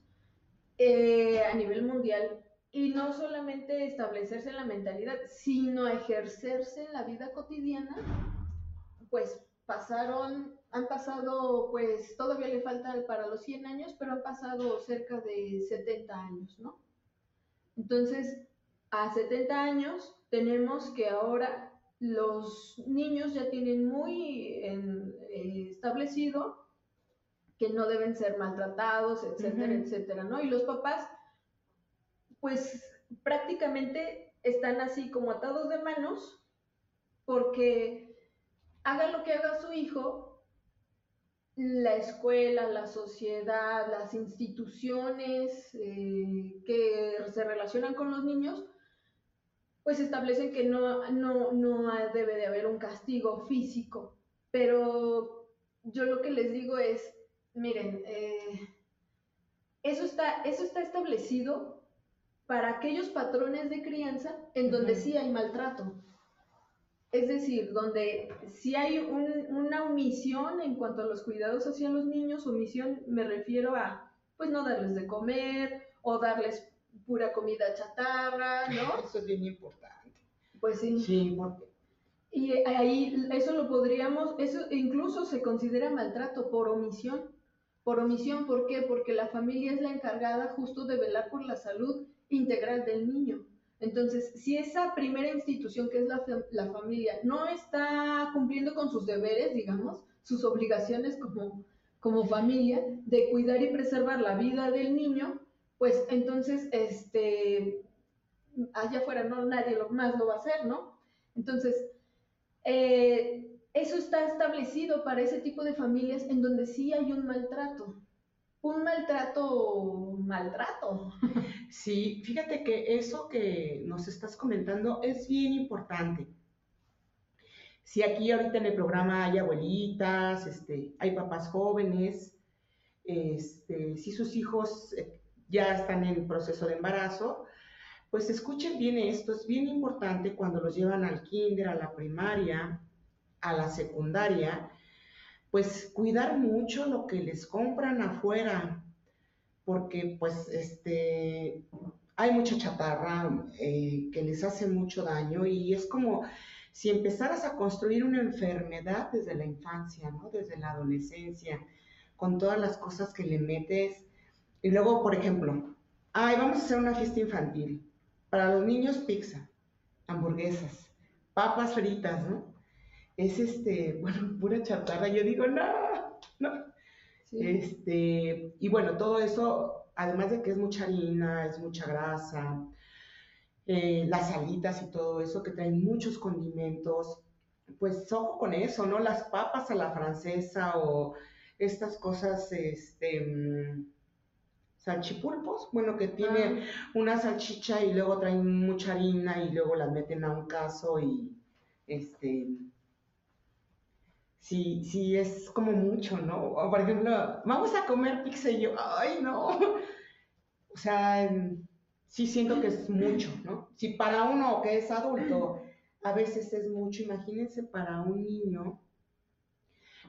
eh, a nivel mundial y no solamente establecerse en la mentalidad, sino ejercerse en la vida cotidiana, pues pasaron, han pasado, pues todavía le falta para los 100 años, pero han pasado cerca de 70 años, ¿no? Entonces, a 70 años tenemos que ahora los niños ya tienen muy eh, establecido que no deben ser maltratados, etcétera, etcétera, ¿no? Y los papás, pues prácticamente están así como atados de manos porque haga lo que haga su hijo, la escuela, la sociedad, las instituciones eh, que se relacionan con los niños, pues establecen que no, no, no debe de haber un castigo físico. Pero yo lo que les digo es, miren, eh, eso, está, eso está establecido para aquellos patrones de crianza en donde sí hay maltrato. Es decir, donde sí hay una omisión en cuanto a los cuidados hacia los niños, omisión me refiero a, pues no darles de comer o darles pura comida chatarra, ¿no? Eso es bien importante. Pues sí. Sí, porque... Y ahí eso lo podríamos, eso incluso se considera maltrato por omisión. Por omisión, ¿por qué? Porque la familia es la encargada justo de velar por la salud integral del niño. Entonces, si esa primera institución que es la, familia no está cumpliendo con sus deberes, digamos, sus obligaciones como, como familia, de cuidar y preservar la vida del niño, pues entonces, este, allá afuera no, nadie más lo va a hacer, ¿no? Entonces, eh, eso está establecido para ese tipo de familias en donde sí hay un maltrato. Un maltrato, maltrato. Sí, fíjate que eso que nos estás comentando es bien importante. Si aquí ahorita en el programa hay abuelitas, este, hay papás jóvenes, este, si sus hijos eh, ya están en proceso de embarazo, pues escuchen bien esto, es bien importante cuando los llevan al kinder, a la primaria, a la secundaria, pues cuidar mucho lo que les compran afuera, porque pues este, hay mucha chatarra eh, que les hace mucho daño y es como si empezaras a construir una enfermedad desde la infancia, ¿no? Desde la adolescencia, con todas las cosas que le metes. Y luego, por ejemplo, ay, vamos a hacer una fiesta infantil. Para los niños, pizza, hamburguesas, papas fritas, ¿no? Es este, bueno, pura chatarra. Yo digo, no, no. Este, y bueno, todo eso, además de que es mucha harina, es mucha grasa, eh, las salitas y todo eso que traen muchos condimentos, pues ojo con eso, ¿no? Las papas a la francesa o estas cosas, este, mm, salchipulpos, bueno, que tiene ah. una salchicha y luego traen mucha harina y luego las meten a un caso y, este, sí, sí es como mucho, ¿no? O por ejemplo, vamos a comer pizza y yo, ay, no. O sea, sí siento que es mucho, ¿no? Si para uno que es adulto a veces es mucho, imagínense para un niño.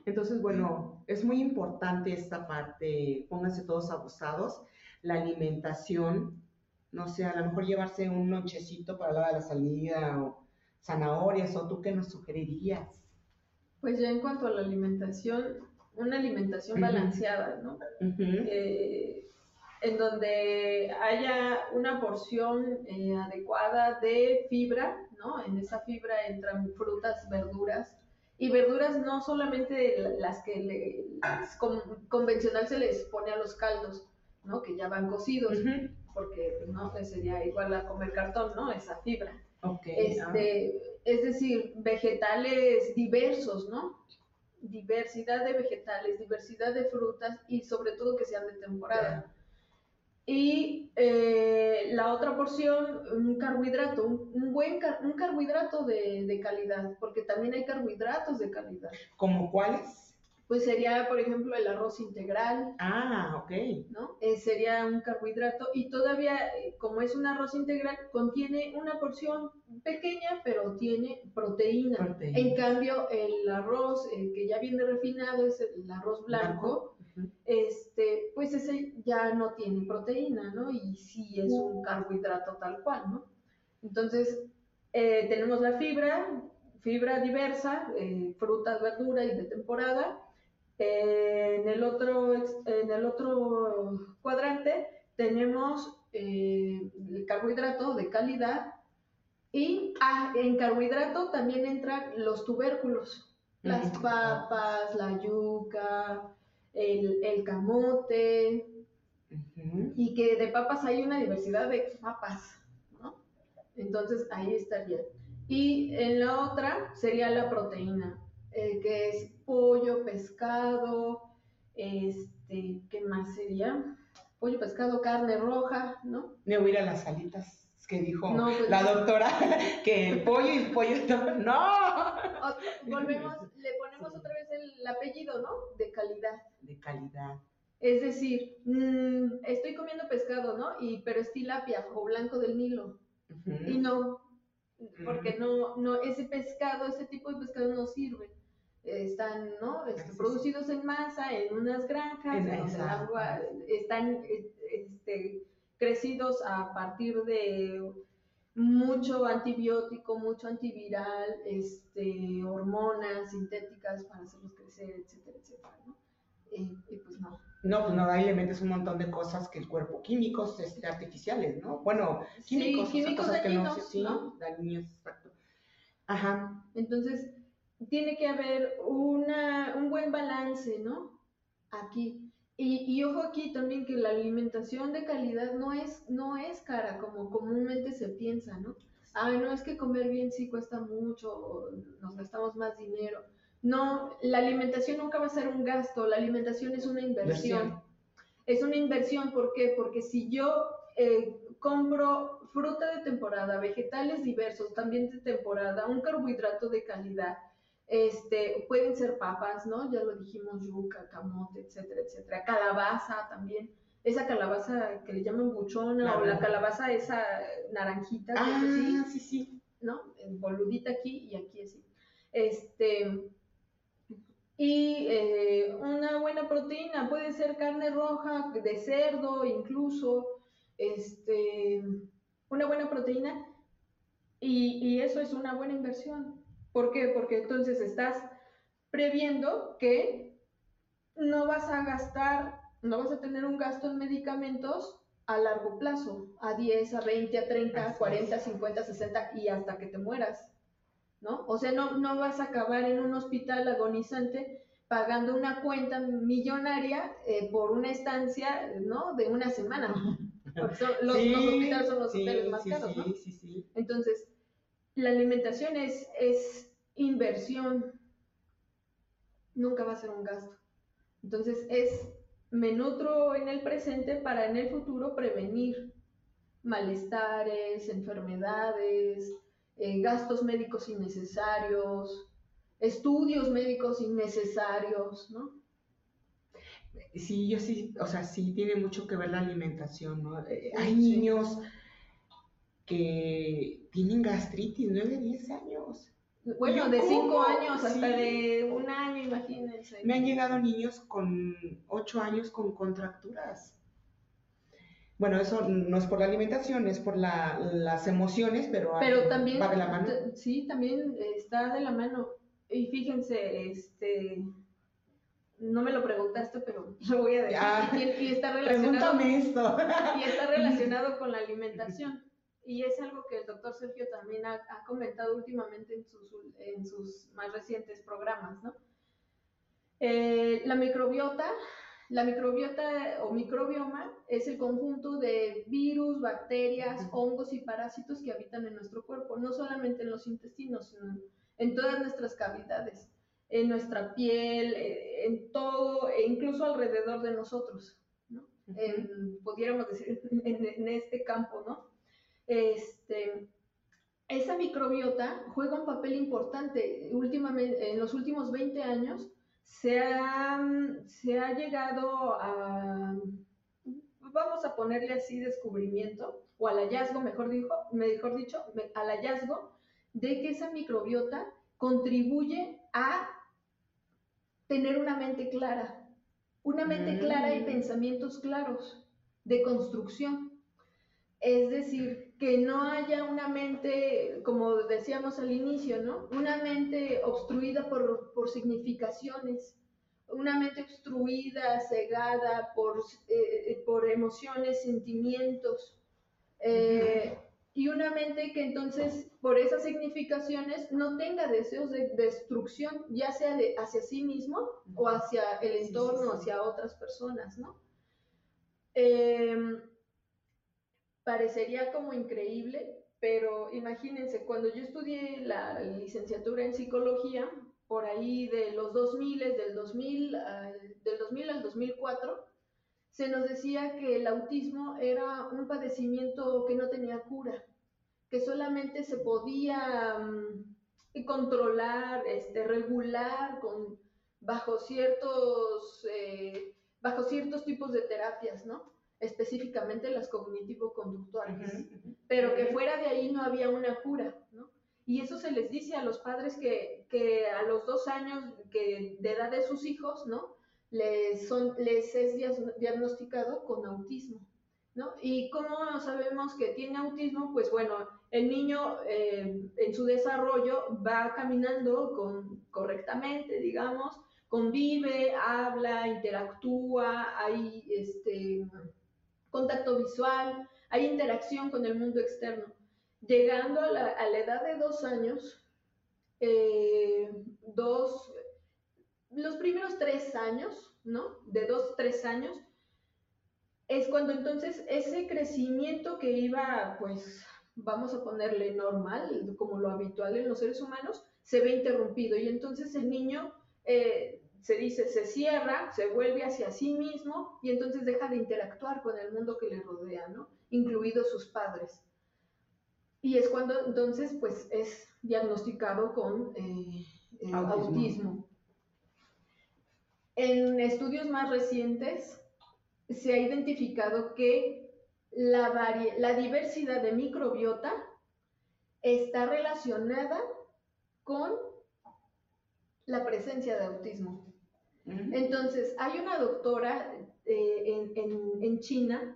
Entonces, bueno, es muy importante esta parte, pónganse todos abusados, la alimentación, no sé, a lo mejor llevarse un nochecito para la hora de la salida o zanahorias, o tú qué nos sugerirías. Pues ya en cuanto a la alimentación, una alimentación balanceada, ¿no? en donde haya una porción eh, adecuada de fibra, ¿no? En esa fibra entran frutas, verduras, y verduras no solamente las que convencional se les pone a los caldos, ¿no? Que ya van cocidos, porque pues, no sería igual a comer cartón, ¿no? Esa fibra. este, Es decir, vegetales diversos, ¿no? Diversidad de vegetales, diversidad de frutas y sobre todo que sean de temporada. Y eh, la otra porción, un carbohidrato, un, buen un carbohidrato de, de, calidad, porque también hay carbohidratos de calidad. ¿Como cuáles? Pues sería, por ejemplo, el arroz integral. Ah, ok. ¿no? Eh, sería un carbohidrato y todavía, eh, como es un arroz integral, contiene una porción pequeña, pero tiene proteína. En cambio, el arroz que ya viene refinado es el arroz blanco este, pues ese ya no tiene proteína, ¿no? Y sí es un carbohidrato tal cual, ¿no? Entonces, eh, tenemos la fibra, fibra diversa, eh, frutas, verduras y de temporada. Eh, en, el otro, en el otro cuadrante tenemos el carbohidrato de calidad y ah, en carbohidrato también entran los tubérculos, las papas, la yuca, el, camote, y que de papas hay una diversidad de papas, ¿no? Entonces ahí estaría. Y en la otra sería la proteína, eh, que es pollo, pescado, este, ¿qué más sería? Pollo, pescado, carne roja, ¿no? Me voy a ir a las salitas que dijo pues la doctora que el pollo y el pollo no. Volvemos, le ponemos otra vez el apellido, ¿no? De calidad. De calidad. Es decir, mm, estoy comiendo pescado, ¿no? Y, pero es tilapia o blanco del Nilo. Y no, porque no, no, ese pescado, ese tipo de pescado no sirve. Están, ¿no? Este, producidos en masa, en unas granjas, en el agua, están, este, crecidos a partir de mucho antibiótico, mucho antiviral, este, hormonas sintéticas para hacerlos crecer, etcétera, etcétera, ¿no? Eh, y pues no. No, pues no, ahí le metes un montón de cosas que el cuerpo, químicos este, artificiales, ¿no? Bueno, químicos, sí, químicos cosas dañinos, que no, sí, ¿no? dañinos, exacto. Ajá. Entonces, tiene que haber una, un buen balance, ¿no? Aquí. Y, ojo aquí también que la alimentación de calidad no es, no es cara como comúnmente se piensa, ¿no? Ay, no es que comer bien sí cuesta mucho, nos gastamos más dinero. No, la alimentación nunca va a ser un gasto, la alimentación es una inversión. Es una inversión, ¿por qué? Porque si yo eh, compro fruta de temporada, vegetales diversos, también de temporada, un carbohidrato de calidad, Este, pueden ser papas, ¿no? Ya lo dijimos, yuca, camote, etcétera, etcétera. Calabaza también. Esa calabaza que le llaman buchona o la calabaza esa naranjita. Ah, sí, sí. ¿No? Boludita aquí y aquí así. Este, y eh, una buena proteína, puede ser carne roja, de cerdo incluso, este, una buena proteína. Y, y eso es una buena inversión. ¿Por qué? Porque entonces estás previendo que no vas a gastar, no vas a tener un gasto en medicamentos a largo plazo, a 10, a 20, a 30, a 40, 50, 60 y hasta que te mueras. ¿no? O sea, no, no vas a acabar en un hospital agonizante pagando una cuenta millonaria eh, por una estancia, ¿no? De una semana. Porque los, hospitales son los hoteles más caros, ¿no? Entonces, la alimentación es, es inversión, nunca va a ser un gasto. Entonces, es me nutro en el presente para en el futuro prevenir malestares, enfermedades, eh, gastos médicos innecesarios, estudios médicos innecesarios, ¿no? Sí, yo sí, o sea, sí tiene mucho que ver la alimentación, ¿no? Eh, hay niños que tienen gastritis, 9, 10 años. Bueno, de 5 años hasta de un año, imagínense. Me han llegado niños con 8 años con contracturas. Bueno, eso no es por la alimentación, es por la, las emociones, pero, pero también, va de la mano. Sí, también está de la mano. Y fíjense, este, no me lo preguntaste, pero lo voy a decir. Ah, y, está relacionado, esto. y está relacionado con la alimentación. Y es algo que el doctor Sergio también ha, ha comentado últimamente en sus, en sus más recientes programas, ¿no? Eh, la microbiota la microbiota o microbioma es el conjunto de virus, bacterias, hongos y parásitos que habitan en nuestro cuerpo, no solamente en los intestinos, sino en todas nuestras cavidades, en nuestra piel, eh, en todo, e incluso alrededor de nosotros, ¿no? pudiéramos decir, en, este campo, ¿no? Este, esa microbiota juega un papel importante. Últimamente, en los últimos 20 años, se ha, se ha llegado a, vamos a ponerle así, descubrimiento, o al hallazgo, mejor, dijo, mejor dicho, al hallazgo de que esa microbiota contribuye a tener una mente clara, una mente clara y mm. pensamientos claros de construcción. Es decir, que no haya una mente, como decíamos al inicio, ¿no? Una mente obstruida por, por significaciones, una mente obstruida, cegada por, eh, por emociones, sentimientos, eh, y una mente que entonces por esas significaciones no tenga deseos de destrucción, ya sea de, hacia sí mismo o hacia el entorno, hacia otras personas, ¿no? Eh, parecería como increíble, pero imagínense, cuando yo estudié la licenciatura en psicología, por ahí de los 2000, del 2000 al, del 2000 al 2004, se nos decía que el autismo era un padecimiento que no tenía cura, que solamente se podía mm, controlar, este, regular con, bajo, ciertos, eh, bajo ciertos tipos de terapias, ¿no? Específicamente las cognitivo-conductuales, pero que fuera de ahí no había una cura, ¿no? Y eso se les dice a los padres que, que a los dos años que de edad de sus hijos, ¿no? Les, son, les es diagnosticado con autismo, ¿no? Y cómo sabemos que tiene autismo, pues bueno, el niño eh, en su desarrollo va caminando con, correctamente, digamos, convive, habla, interactúa, hay este, contacto visual, hay interacción con el mundo externo. Llegando a la, edad de dos años, eh, dos, los primeros tres años, ¿no? De dos, tres años, es cuando entonces ese crecimiento que iba, pues, vamos a ponerle normal, como lo habitual en los seres humanos, se ve interrumpido y entonces el niño eh, se dice, se cierra, se vuelve hacia sí mismo y entonces deja de interactuar con el mundo que le rodea, ¿no? Incluidos sus padres. Y es cuando entonces pues es diagnosticado con, eh, eh, autismo. En estudios más recientes se ha identificado que la, la diversidad de microbiota está relacionada con la presencia de autismo. Entonces, hay una doctora eh, en, China,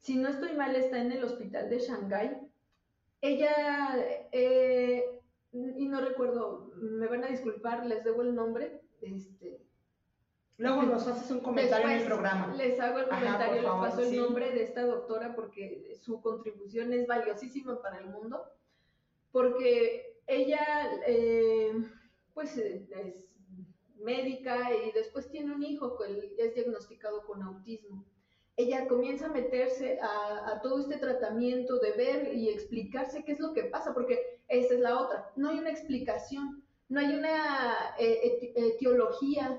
si no estoy mal, está en el hospital de Shanghái. Ella, eh, y no recuerdo, me van a disculpar, les debo el nombre. Este, Luego nos haces un comentario en el programa. Les hago el comentario, les paso el nombre de esta doctora porque su contribución es valiosísima para el mundo. Porque ella, eh, pues, es médica y después tiene un hijo que es diagnosticado con autismo. Ella comienza a meterse a, todo este tratamiento de ver y explicarse qué es lo que pasa, porque esa es la otra. No hay una explicación, no hay una eh, etiología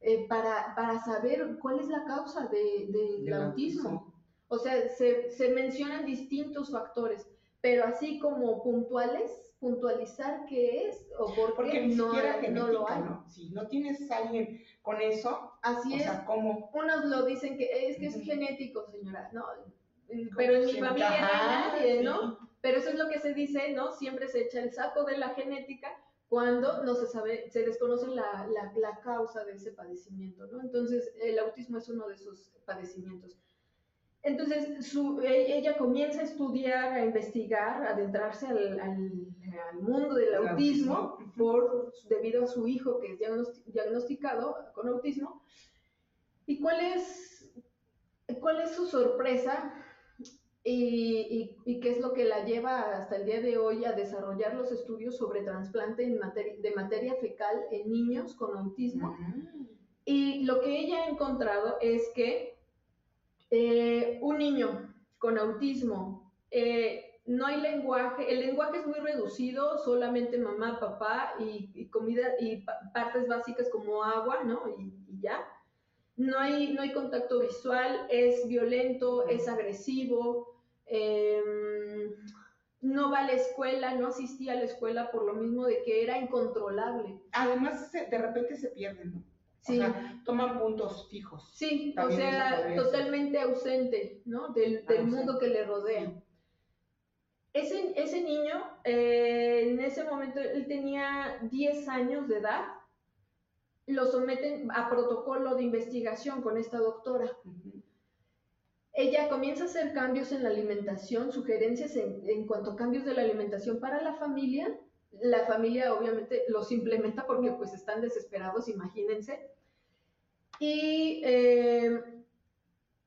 eh, para, para, saber cuál es la causa de, del autismo. O sea, se, se mencionan distintos factores, pero así como puntuales, puntualizar qué es o por Porque qué ni no, siquiera no lo hay. ¿no? Si no tienes alguien con eso, así es. Sea, ¿cómo? Unos lo dicen que es que es genético, señora, no, pero en mi familia no hay nadie, ¿no? Pero eso es lo que se dice, ¿no? Siempre se echa el saco de la genética cuando no se sabe, se desconoce la, la, la causa de ese padecimiento, ¿no? Entonces, el autismo es uno de esos padecimientos. Entonces, su, e, ella comienza a estudiar, a investigar, a adentrarse al, al, mundo del autismo, por, debido a su hijo que es diagnosticado con autismo. ¿Y cuál es, cuál es su sorpresa y, y, qué es lo que la lleva hasta el día de hoy a desarrollar los estudios sobre trasplante de materia fecal en niños con autismo? Y lo que ella ha encontrado es que eh, un niño con autismo, eh, no hay lenguaje, el lenguaje es muy reducido, solamente mamá, papá y, comida y partes básicas como agua, ¿no? Y, ya. No hay, no hay contacto visual, es violento, es agresivo, em, no va a la escuela, no asistía a la escuela por lo mismo de que era incontrolable. Además, de repente se pierden, ¿no? Sí. O sea, toman puntos fijos. Sí, o sea, totalmente ausente, ¿no? Del, mundo que le rodea. Ese, ese niño, eh, en ese momento, él tenía 10 años de edad, lo someten a protocolo de investigación con esta doctora. Ella comienza a hacer cambios en la alimentación, sugerencias en, en cuanto a cambios de la alimentación para la familia, la familia obviamente los implementa porque pues están desesperados, imagínense. Y eh,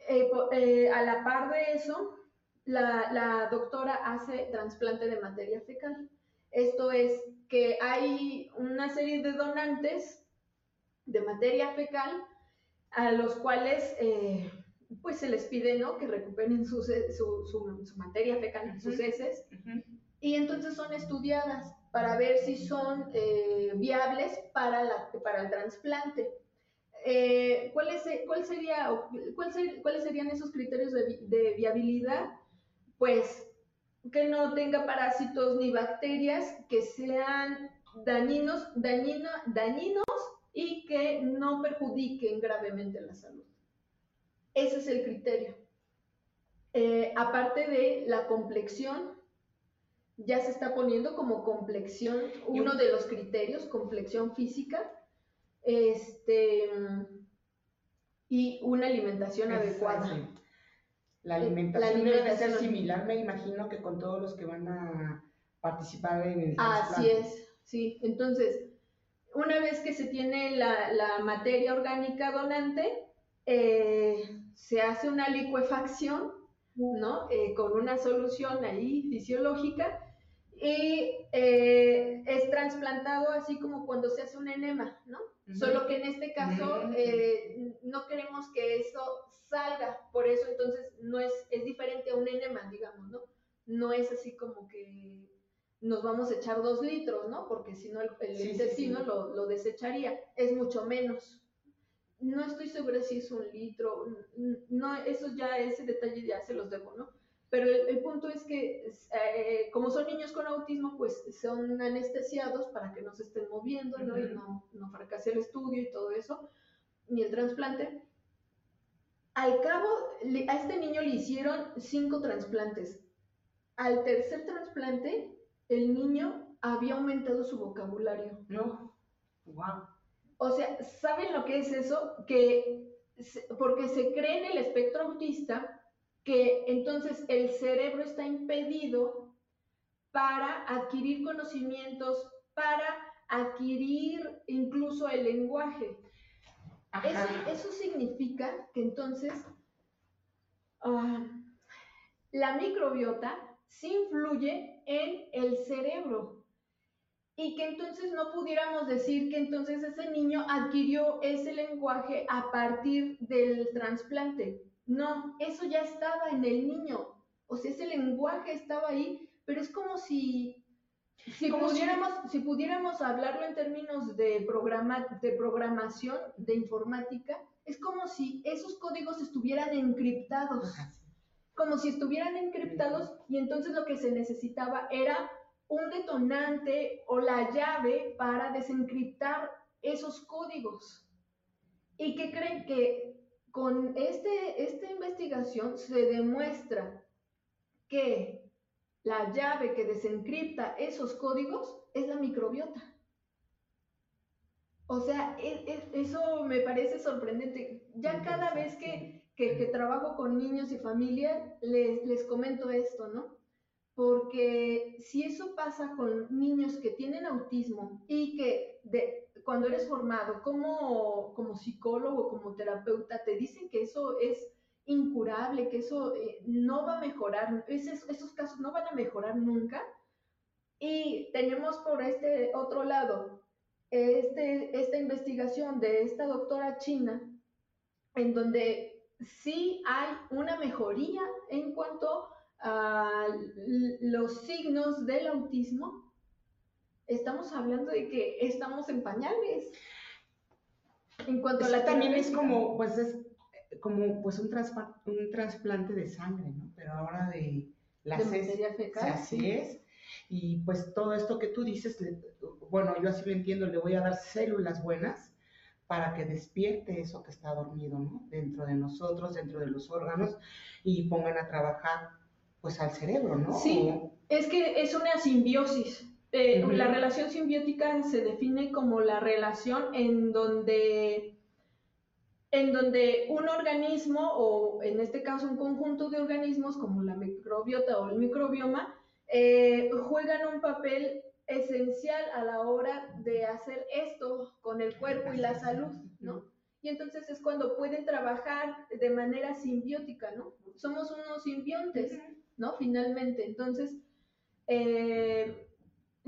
eh, eh, a la par de eso, la, doctora hace trasplante de materia fecal. Esto es que hay una serie de donantes de materia fecal a los cuales pues se les pide ¿no? que recuperen su, su, materia fecal, sus heces, y entonces son estudiadas para ver si son viables para, para el trasplante. Eh, ¿cuál, cuál sería, ¿cuáles serían esos criterios de, viabilidad? Pues que no tenga parásitos ni bacterias que sean dañinos, dañinos y que no perjudiquen gravemente la salud. Ese es el criterio. Eh, aparte de la complexión, ya se está poniendo como complexión uno de los criterios, complexión física, este, y una alimentación adecuada. La alimentación, debe ser similar, me imagino, que con todos los que van a participar en el Así es, sí. Entonces, una vez que se tiene la, materia orgánica donante, eh, se hace una licuefacción, ¿no? Eh, con una solución ahí fisiológica y eh, es trasplantado así como cuando se hace un enema, ¿no? Solo que en este caso eh, no queremos que eso salga, por eso entonces no es, es diferente a un enema, digamos, ¿no? No es así como que nos vamos a echar dos litros, ¿no? Porque si no el, intestino Lo, lo, desecharía, es mucho menos. No estoy segura si es un litro, no, eso ya, ese detalle ya se los debo, ¿no? Pero el, punto es que eh, como son niños con autismo, pues son anestesiados para que no se estén moviendo, ¿no? Y no, no fracase el estudio y todo eso, ni el trasplante. Al cabo, a este niño le hicieron cinco trasplantes. Al tercer trasplante, el niño había aumentado su vocabulario. No. Wow. O sea, ¿saben lo que es eso? Que porque se cree en el espectro autista que entonces el cerebro está impedido para adquirir conocimientos, para adquirir incluso el lenguaje. Eso, significa que entonces ah, la microbiota sí influye en el cerebro y que entonces no pudiéramos decir que entonces ese niño adquirió ese lenguaje a partir del trasplante. No, eso ya estaba en el niño. O sea, ese lenguaje estaba ahí, pero es como si, si, pudiéramos, si... pudiéramos hablarlo en términos de, programa, de programación, de informática, es como si esos códigos estuvieran encriptados. Como si estuvieran encriptados y entonces lo que se necesitaba era un detonante o la llave para desencriptar esos códigos. ¿Y que creen que con este, esta investigación se demuestra que la llave que desencripta esos códigos es la microbiota. O sea, e, e, eso me parece sorprendente. Ya cada vez que, trabajo con niños y familias, les, les comento esto, ¿no? Porque si eso pasa con niños que tienen autismo y que de, cuando eres formado como, como psicólogo, como terapeuta, te dicen que eso es incurable, que eso eh, no va a mejorar, esos, casos no van a mejorar nunca. Y tenemos por este otro lado este, esta investigación de esta doctora china, en donde sí hay una mejoría en cuanto a los signos del autismo, estamos hablando de que estamos en pañales. En cuanto a la también es como, pues es como pues un, un trasplante de sangre, ¿no? Pero ahora de la de fecal, así es. Y pues todo esto que tú dices, bueno, yo así lo entiendo, le voy a dar células buenas para que despierte eso que está dormido, ¿no? Dentro de nosotros, dentro de los órganos y pongan a trabajar pues al cerebro, ¿no? Sí, es que es una simbiosis. Eh, la relación simbiótica se define como la relación en donde, en donde un organismo, o en este caso un conjunto de organismos como la microbiota o el microbioma, eh, juegan un papel esencial a la hora de hacer esto con el cuerpo y la salud, ¿no? Y entonces es cuando pueden trabajar de manera simbiótica, ¿no? Somos unos simbiontes, ¿no? Finalmente, entonces, eh,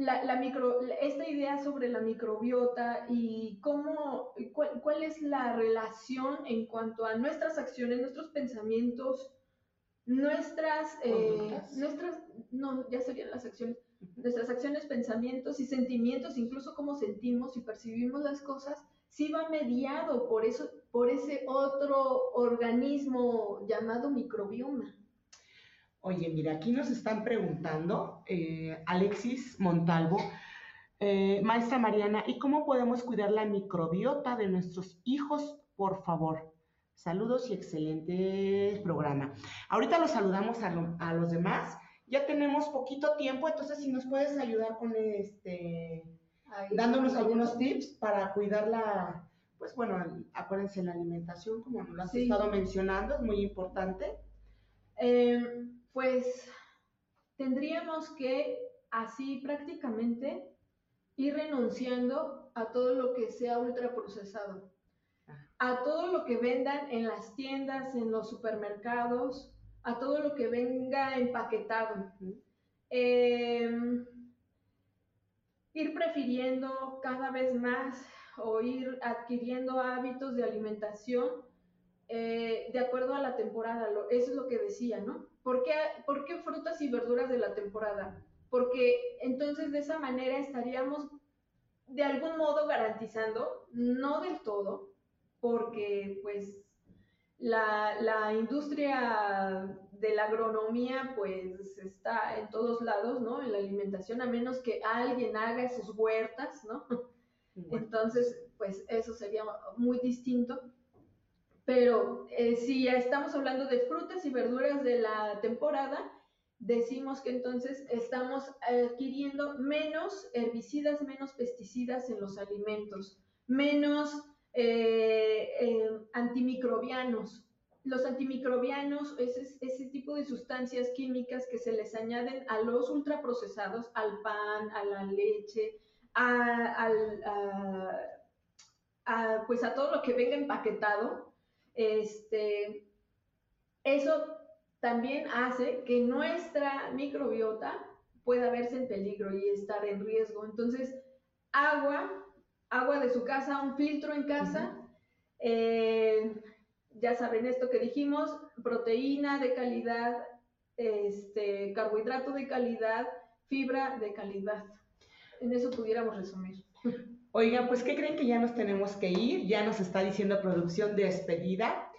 la, micro, esta idea sobre la microbiota y cómo, cuál, es la relación en cuanto a nuestras acciones, nuestros pensamientos, nuestras, eh, nuestras, no, ya serían las acciones, nuestras acciones, pensamientos y sentimientos, incluso cómo sentimos y percibimos las cosas, sí va mediado por eso, por ese otro organismo llamado microbioma. Oye, mira, aquí nos están preguntando, eh, Alexis Montalvo, eh, maestra Mariana, ¿y cómo podemos cuidar la microbiota de nuestros hijos, por favor? Saludos y excelente programa. Ahorita los saludamos a, los demás. Ya tenemos poquito tiempo, entonces si nos puedes ayudar con este, dándonos algunos tips para cuidar la, pues bueno, acuérdense la alimentación, como nos lo has estado mencionando, es muy importante. Eh, pues tendríamos que así prácticamente ir renunciando a todo lo que sea ultraprocesado, a todo lo que vendan en las tiendas, en los supermercados, a todo lo que venga empaquetado. Em, ir prefiriendo cada vez más o ir adquiriendo hábitos de alimentación eh, de acuerdo a la temporada, eso es lo que decía, ¿no? ¿Por qué, ¿Por qué frutas y verduras de la temporada? Porque entonces de esa manera estaríamos de algún modo garantizando, no del todo, porque pues la, la industria de la agronomía pues está en todos lados, ¿no? En la alimentación, a menos que alguien haga sus huertas, ¿no? Entonces, pues eso sería muy distinto. Pero eh, si estamos hablando de frutas y verduras de la temporada, decimos que entonces estamos adquiriendo menos herbicidas, menos pesticidas en los alimentos, menos eh, eh, antimicrobianos. Los antimicrobianos es ese tipo de sustancias químicas que se les añaden a los ultraprocesados, al pan, a la leche, a, pues a todo lo que venga empaquetado. Este, eso también hace que nuestra microbiota pueda verse en peligro y estar en riesgo. Entonces, agua, agua de su casa, un filtro en casa, eh, ya saben esto que dijimos, proteína de calidad, este, carbohidrato de calidad, fibra de calidad. En eso pudiéramos resumir. Oigan, pues ¿qué creen que ya nos tenemos que ir? Ya nos está diciendo producción despedida.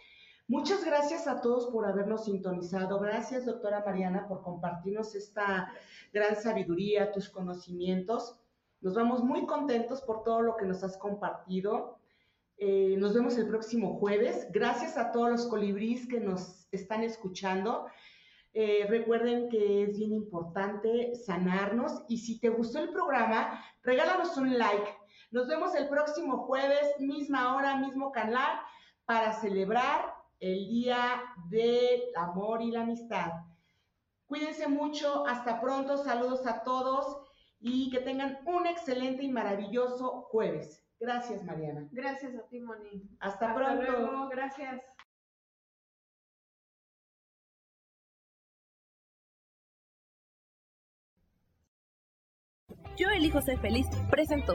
Muchas gracias a todos por habernos sintonizado. Gracias, doctora Mariana, por compartirnos esta gran sabiduría, tus conocimientos. Nos vamos muy contentos por todo lo que nos has compartido. Eh, nos vemos el próximo jueves. Gracias a todos los colibríes que nos están escuchando. Eh, recuerden que es bien importante sanarnos y si te gustó el programa, regálanos un like. Nos vemos el próximo jueves, misma hora, mismo canal, para celebrar el Día del Amor y la Amistad. Cuídense mucho, hasta pronto, saludos a todos y que tengan un excelente y maravilloso jueves. Gracias, Mariana. Gracias a ti, Moni. Hasta, pronto. Luego. Gracias. Yo elijo ser feliz, presentó.